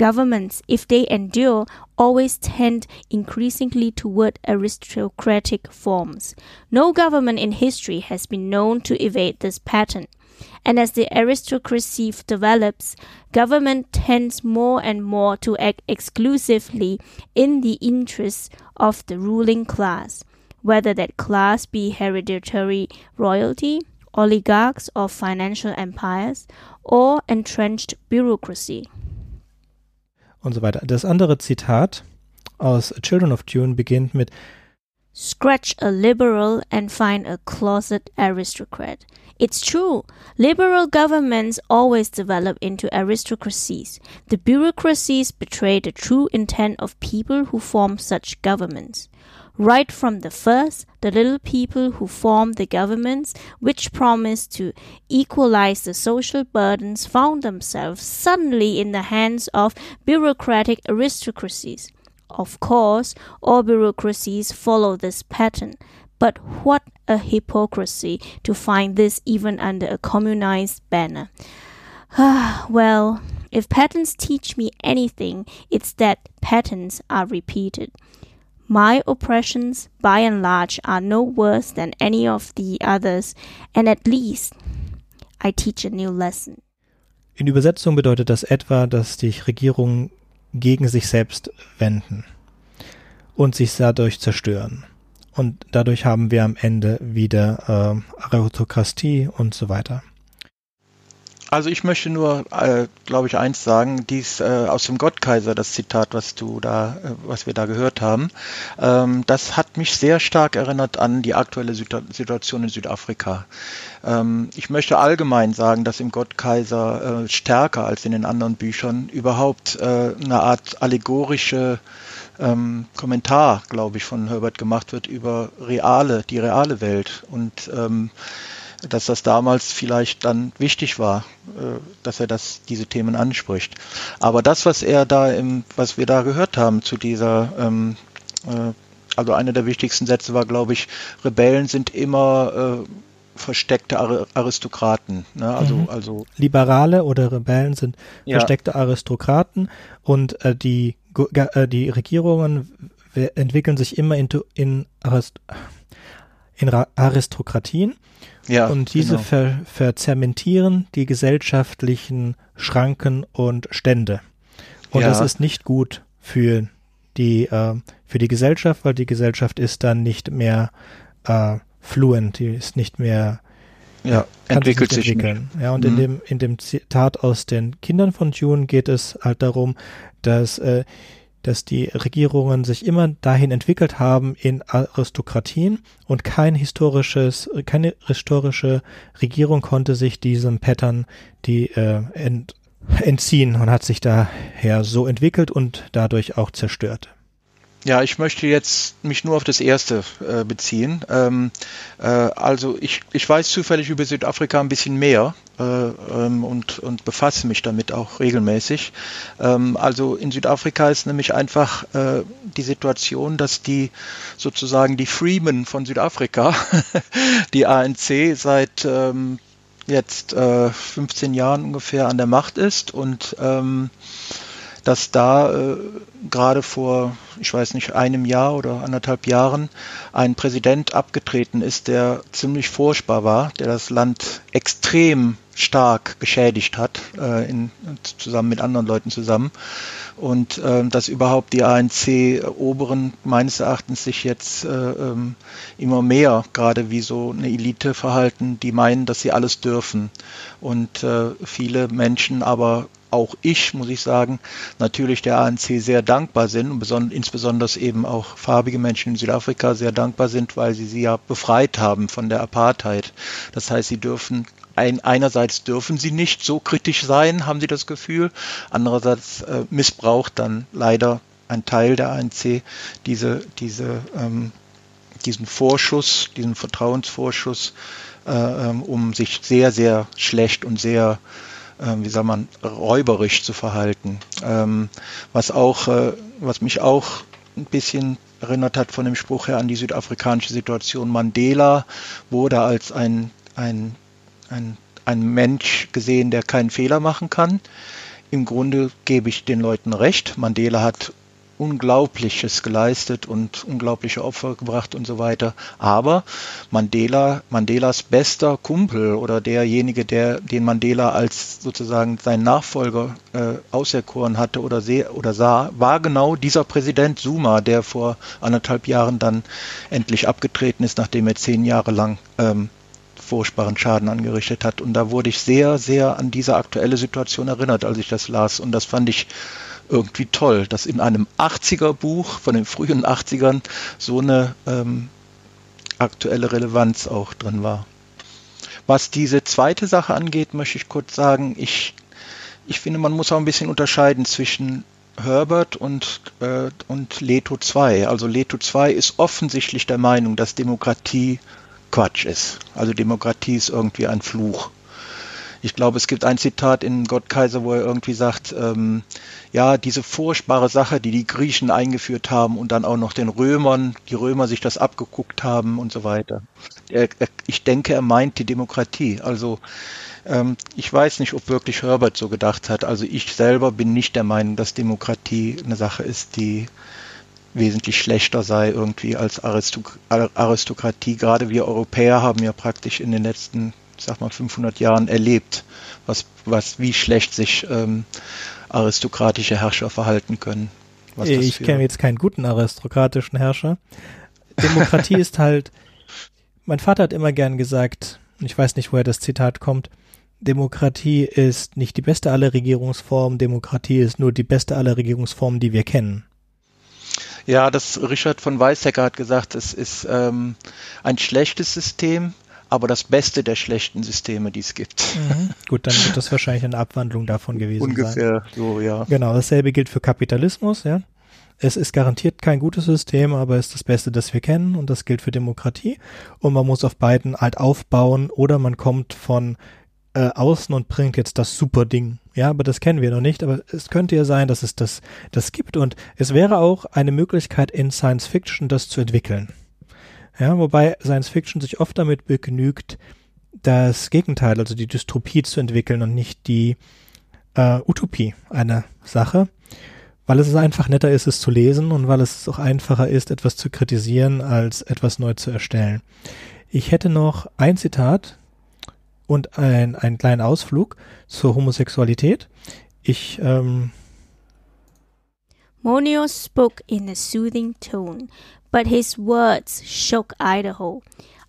[SPEAKER 3] Governments, if they endure, always tend increasingly toward aristocratic forms. No government in history has been known to evade this pattern. And as the aristocracy develops, government tends more and more to act exclusively in the interests of the ruling class, whether that class be hereditary royalty, oligarchs or financial empires, or entrenched bureaucracy.
[SPEAKER 1] Und so weiter. Das andere Zitat aus Children of Dune beginnt mit
[SPEAKER 3] Scratch a liberal and find a closet aristocrat. It's true. Liberal governments always develop into aristocracies. The bureaucracies betray the true intent of people who form such governments. Right from the first, the little people who formed the governments, which promised to equalize the social burdens, found themselves suddenly in the hands of bureaucratic aristocracies. Of course, all bureaucracies follow this pattern, but what a hypocrisy to find this even under a communized banner. (sighs) well, if patterns teach me anything, it's that patterns are repeated. My oppressions, by and large, are no worse than any of the others, and at least I teach a new lesson.
[SPEAKER 1] In Übersetzung bedeutet das etwa, dass die Regierungen gegen sich selbst wenden und sich dadurch zerstören. Und dadurch haben wir am Ende wieder äh, Aristokratie und so weiter.
[SPEAKER 2] Also ich möchte nur, äh, glaube ich, eins sagen, dies äh, aus dem Gottkaiser, das Zitat, was du da, äh, was wir da gehört haben, ähm, das hat mich sehr stark erinnert an die aktuelle Süda Situation in Südafrika. Ähm, ich möchte allgemein sagen, dass im Gottkaiser äh, stärker als in den anderen Büchern überhaupt äh, eine Art allegorische ähm, Kommentar, glaube ich, von Herbert gemacht wird über reale, die reale Welt und ähm, dass das damals vielleicht dann wichtig war, äh, dass er das, diese Themen anspricht. Aber das, was er da im, was wir da gehört haben zu dieser, ähm, äh, also einer der wichtigsten Sätze war, glaube ich, Rebellen sind immer äh, versteckte Aristokraten. Ne? Also, mhm. also
[SPEAKER 1] Liberale oder Rebellen sind ja. versteckte Aristokraten und äh, die, äh, die Regierungen entwickeln sich immer in, in, Arist in Aristokratien ja, und diese genau. ver verzementieren die gesellschaftlichen Schranken und Stände. Und ja. das ist nicht gut für die, äh, für die Gesellschaft, weil die Gesellschaft ist dann nicht mehr äh, fluent, die ist nicht mehr
[SPEAKER 2] ja, entwickelt sich
[SPEAKER 1] entwickeln. Ja, und mhm. in dem in dem Zitat aus den Kindern von June geht es halt darum, dass äh, dass die Regierungen sich immer dahin entwickelt haben in Aristokratien und kein historisches, keine historische Regierung konnte sich diesem Pattern die äh, ent, entziehen und hat sich daher so entwickelt und dadurch auch zerstört.
[SPEAKER 2] Ja, ich möchte jetzt mich nur auf das erste äh, beziehen. Ähm, äh, also ich, ich weiß zufällig über Südafrika ein bisschen mehr äh, ähm, und, und befasse mich damit auch regelmäßig. Ähm, also in Südafrika ist nämlich einfach äh, die Situation, dass die sozusagen die Freemen von Südafrika, (laughs) die ANC, seit ähm, jetzt 15 äh, Jahren ungefähr an der Macht ist und ähm, dass da äh, gerade vor, ich weiß nicht, einem Jahr oder anderthalb Jahren ein Präsident abgetreten ist, der ziemlich furchtbar war, der das Land extrem stark geschädigt hat, äh, in, zusammen mit anderen Leuten zusammen. Und äh, dass überhaupt die ANC-Oberen meines Erachtens sich jetzt äh, ähm, immer mehr gerade wie so eine Elite verhalten, die meinen, dass sie alles dürfen. Und äh, viele Menschen aber auch ich, muss ich sagen, natürlich der ANC sehr dankbar sind und insbesondere eben auch farbige Menschen in Südafrika sehr dankbar sind, weil sie sie ja befreit haben von der Apartheid. Das heißt, sie dürfen ein, einerseits dürfen sie nicht so kritisch sein, haben sie das Gefühl, andererseits äh, missbraucht dann leider ein Teil der ANC diese, diese, ähm, diesen Vorschuss, diesen Vertrauensvorschuss, äh, ähm, um sich sehr, sehr schlecht und sehr wie soll man, räuberisch zu verhalten. Ähm, was auch, äh, was mich auch ein bisschen erinnert hat von dem Spruch her an die südafrikanische Situation. Mandela wurde als ein, ein, ein, ein Mensch gesehen, der keinen Fehler machen kann. Im Grunde gebe ich den Leuten recht. Mandela hat Unglaubliches geleistet und unglaubliche Opfer gebracht und so weiter. Aber Mandela, Mandelas bester Kumpel oder derjenige, der den Mandela als sozusagen sein Nachfolger äh, auserkoren hatte oder, seh, oder sah, war genau dieser Präsident Zuma, der vor anderthalb Jahren dann endlich abgetreten ist, nachdem er zehn Jahre lang ähm, furchtbaren Schaden angerichtet hat. Und da wurde ich sehr, sehr an diese aktuelle Situation erinnert, als ich das las. Und das fand ich irgendwie toll, dass in einem 80er Buch von den frühen 80ern so eine ähm, aktuelle Relevanz auch drin war. Was diese zweite Sache angeht, möchte ich kurz sagen, ich, ich finde, man muss auch ein bisschen unterscheiden zwischen Herbert und, äh, und Leto 2. Also Leto 2 ist offensichtlich der Meinung, dass Demokratie Quatsch ist. Also Demokratie ist irgendwie ein Fluch. Ich glaube, es gibt ein Zitat in Gottkaiser, wo er irgendwie sagt, ähm, ja, diese furchtbare Sache, die die Griechen eingeführt haben und dann auch noch den Römern, die Römer sich das abgeguckt haben und so weiter. Er, er, ich denke, er meint die Demokratie. Also ähm, ich weiß nicht, ob wirklich Herbert so gedacht hat. Also ich selber bin nicht der Meinung, dass Demokratie eine Sache ist, die wesentlich schlechter sei irgendwie als Aristok Aristokratie. Gerade wir Europäer haben ja praktisch in den letzten sag mal 500 Jahren erlebt, was, was, wie schlecht sich ähm, aristokratische Herrscher verhalten können.
[SPEAKER 1] ich kenne jetzt keinen guten aristokratischen Herrscher. Demokratie (laughs) ist halt, mein Vater hat immer gern gesagt, ich weiß nicht, woher das Zitat kommt, Demokratie ist nicht die beste aller Regierungsformen, Demokratie ist nur die beste aller Regierungsformen, die wir kennen.
[SPEAKER 2] Ja, das Richard von Weizsäcker hat gesagt, es ist ähm, ein schlechtes System, aber das Beste der schlechten Systeme, die es gibt.
[SPEAKER 1] Mhm. Gut, dann wird das (laughs) wahrscheinlich eine Abwandlung davon gewesen
[SPEAKER 2] Ungefähr
[SPEAKER 1] sein.
[SPEAKER 2] Ungefähr so, ja.
[SPEAKER 1] Genau, dasselbe gilt für Kapitalismus, ja. Es ist garantiert kein gutes System, aber es ist das Beste, das wir kennen und das gilt für Demokratie. Und man muss auf beiden halt aufbauen oder man kommt von äh, außen und bringt jetzt das super Ding. Ja, aber das kennen wir noch nicht, aber es könnte ja sein, dass es das, das gibt und es wäre auch eine Möglichkeit in Science Fiction, das zu entwickeln. Ja, wobei Science Fiction sich oft damit begnügt, das Gegenteil, also die Dystopie zu entwickeln und nicht die äh, Utopie eine Sache, weil es einfach netter ist, es zu lesen und weil es auch einfacher ist, etwas zu kritisieren, als etwas neu zu erstellen. Ich hätte noch ein Zitat und ein, einen kleinen Ausflug zur Homosexualität. Ich ähm,
[SPEAKER 3] Monio spoke in a soothing tone, but his words shook Idaho.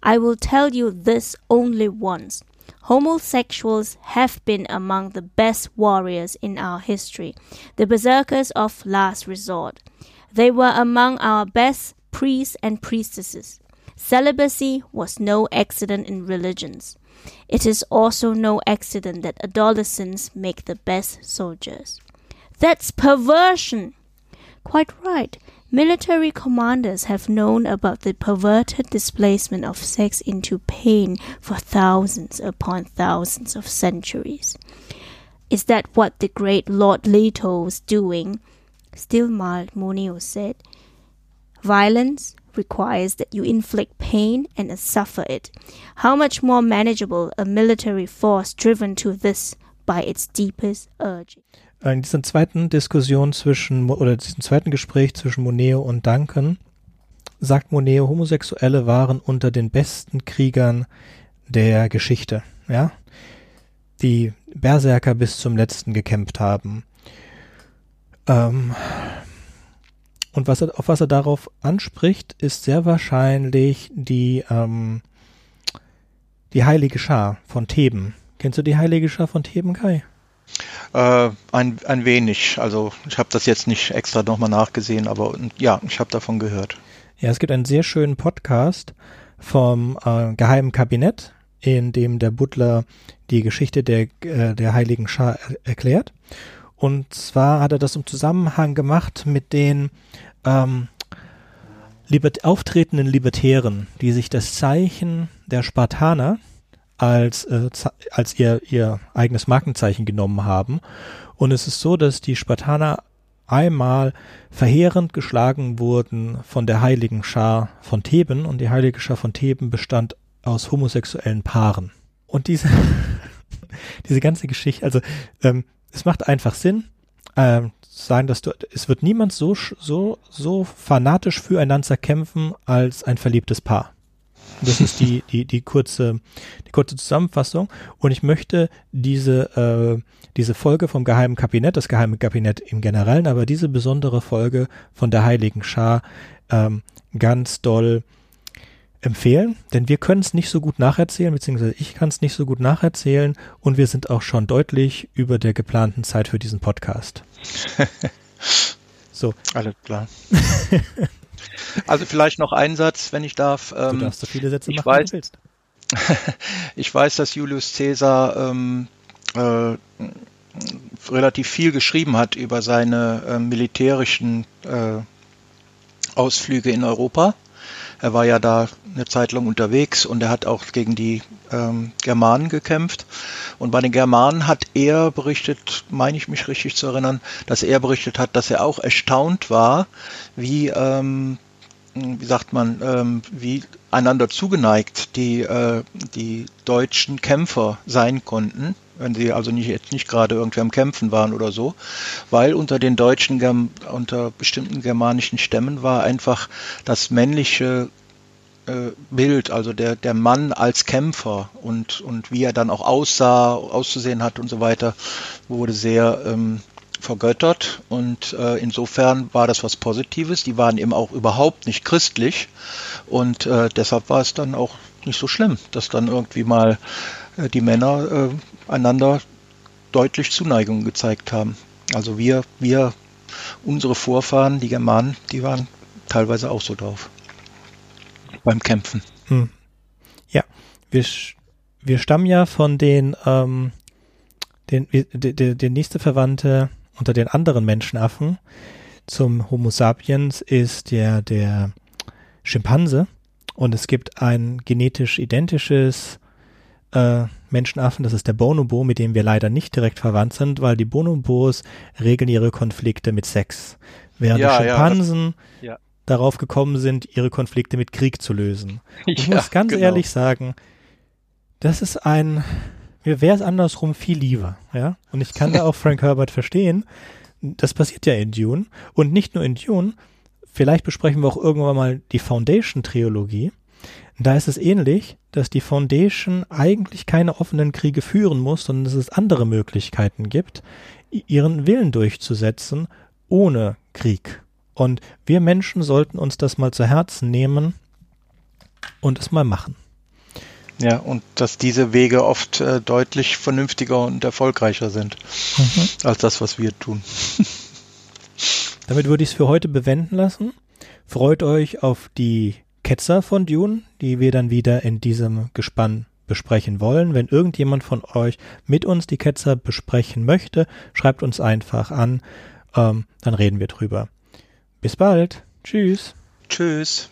[SPEAKER 3] I will tell you this only once. Homosexuals have been among the best warriors in our history, the berserkers of last resort. They were among our best priests and priestesses. Celibacy was no accident in religions. It is also no accident that adolescents make the best soldiers. That's perversion! Quite right. Military commanders have known about the perverted displacement of sex into pain for thousands upon thousands of centuries. Is that what the great Lord Leto was doing? Still mild, Monio said. Violence requires that you inflict pain and suffer it. How much more manageable a military force driven to this by its deepest urge.
[SPEAKER 1] In dieser zweiten Diskussion zwischen, oder diesem zweiten Gespräch zwischen Moneo und Duncan, sagt Moneo, Homosexuelle waren unter den besten Kriegern der Geschichte, ja, die Berserker bis zum letzten gekämpft haben. Ähm, und was er, auf was er darauf anspricht, ist sehr wahrscheinlich die, ähm, die Heilige Schar von Theben. Kennst du die Heilige Schar von Theben, Kai?
[SPEAKER 2] Äh, ein, ein wenig. Also ich habe das jetzt nicht extra nochmal nachgesehen, aber ja, ich habe davon gehört.
[SPEAKER 1] Ja, es gibt einen sehr schönen Podcast vom äh, Geheimen Kabinett, in dem der Butler die Geschichte der, äh, der Heiligen Schar er erklärt. Und zwar hat er das im Zusammenhang gemacht mit den ähm, libert auftretenden Libertären, die sich das Zeichen der Spartaner als, äh, als ihr, ihr eigenes Markenzeichen genommen haben. Und es ist so, dass die Spartaner einmal verheerend geschlagen wurden von der heiligen Schar von Theben und die heilige Schar von Theben bestand aus homosexuellen Paaren. Und diese, (laughs) diese ganze Geschichte, also ähm, es macht einfach Sinn, äh, sagen, dass du, es wird niemand so, so, so fanatisch füreinander kämpfen als ein verliebtes Paar. Das ist die, die, die kurze, die kurze Zusammenfassung. Und ich möchte diese, äh, diese Folge vom Geheimen Kabinett, das Geheime Kabinett im Generellen, aber diese besondere Folge von der Heiligen Schar ähm, ganz doll empfehlen, denn wir können es nicht so gut nacherzählen, beziehungsweise ich kann es nicht so gut nacherzählen und wir sind auch schon deutlich über der geplanten Zeit für diesen Podcast. (laughs)
[SPEAKER 2] so. Alles klar. (laughs) also vielleicht noch ein Satz, wenn ich darf.
[SPEAKER 1] Ähm, du darfst so viele Sätze machen,
[SPEAKER 2] weiß, wie du willst. (laughs) ich weiß, dass Julius Caesar ähm, äh, relativ viel geschrieben hat über seine äh, militärischen äh, Ausflüge in Europa. Er war ja da eine Zeit lang unterwegs und er hat auch gegen die ähm, Germanen gekämpft. Und bei den Germanen hat er berichtet, meine ich mich richtig zu erinnern, dass er berichtet hat, dass er auch erstaunt war, wie, ähm, wie sagt man, ähm, wie einander zugeneigt die, äh, die deutschen Kämpfer sein konnten wenn sie also nicht, jetzt nicht gerade irgendwie am Kämpfen waren oder so, weil unter den deutschen, unter bestimmten germanischen Stämmen war einfach das männliche äh, Bild, also der, der Mann als Kämpfer und, und wie er dann auch aussah, auszusehen hat und so weiter, wurde sehr ähm, vergöttert. Und äh, insofern war das was Positives. Die waren eben auch überhaupt nicht christlich. Und äh, deshalb war es dann auch nicht so schlimm, dass dann irgendwie mal äh, die Männer äh, einander deutlich Zuneigung gezeigt haben. Also wir, wir, unsere Vorfahren, die Germanen, die waren teilweise auch so drauf beim Kämpfen. Hm.
[SPEAKER 1] Ja, wir, wir stammen ja von den, ähm, den, der, der nächste Verwandte unter den anderen Menschenaffen zum Homo sapiens ist der, der Schimpanse. Und es gibt ein genetisch identisches äh, Menschenaffen, das ist der Bonobo, mit dem wir leider nicht direkt verwandt sind, weil die Bonobos regeln ihre Konflikte mit Sex. Während ja, die Schimpansen ja, ja. darauf gekommen sind, ihre Konflikte mit Krieg zu lösen. Ich muss ganz genau. ehrlich sagen, das ist ein, mir wäre es andersrum viel lieber, ja. Und ich kann da auch Frank (laughs) Herbert verstehen. Das passiert ja in Dune. Und nicht nur in Dune. Vielleicht besprechen wir auch irgendwann mal die Foundation-Trilogie. Da ist es ähnlich, dass die Foundation eigentlich keine offenen Kriege führen muss, sondern dass es andere Möglichkeiten gibt, ihren Willen durchzusetzen ohne Krieg. Und wir Menschen sollten uns das mal zu Herzen nehmen und es mal machen.
[SPEAKER 2] Ja, und dass diese Wege oft äh, deutlich vernünftiger und erfolgreicher sind mhm. als das, was wir tun.
[SPEAKER 1] Damit würde ich es für heute bewenden lassen. Freut euch auf die Ketzer von Dune, die wir dann wieder in diesem Gespann besprechen wollen. Wenn irgendjemand von euch mit uns die Ketzer besprechen möchte, schreibt uns einfach an, ähm, dann reden wir drüber. Bis bald. Tschüss.
[SPEAKER 2] Tschüss.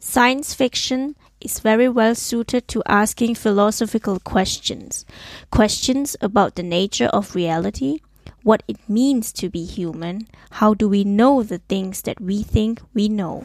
[SPEAKER 3] Science fiction is very well suited to asking philosophical questions. Questions about the nature of reality, what it means to be human, how do we know the things that we think we know.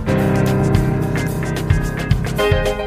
[SPEAKER 4] Thank you.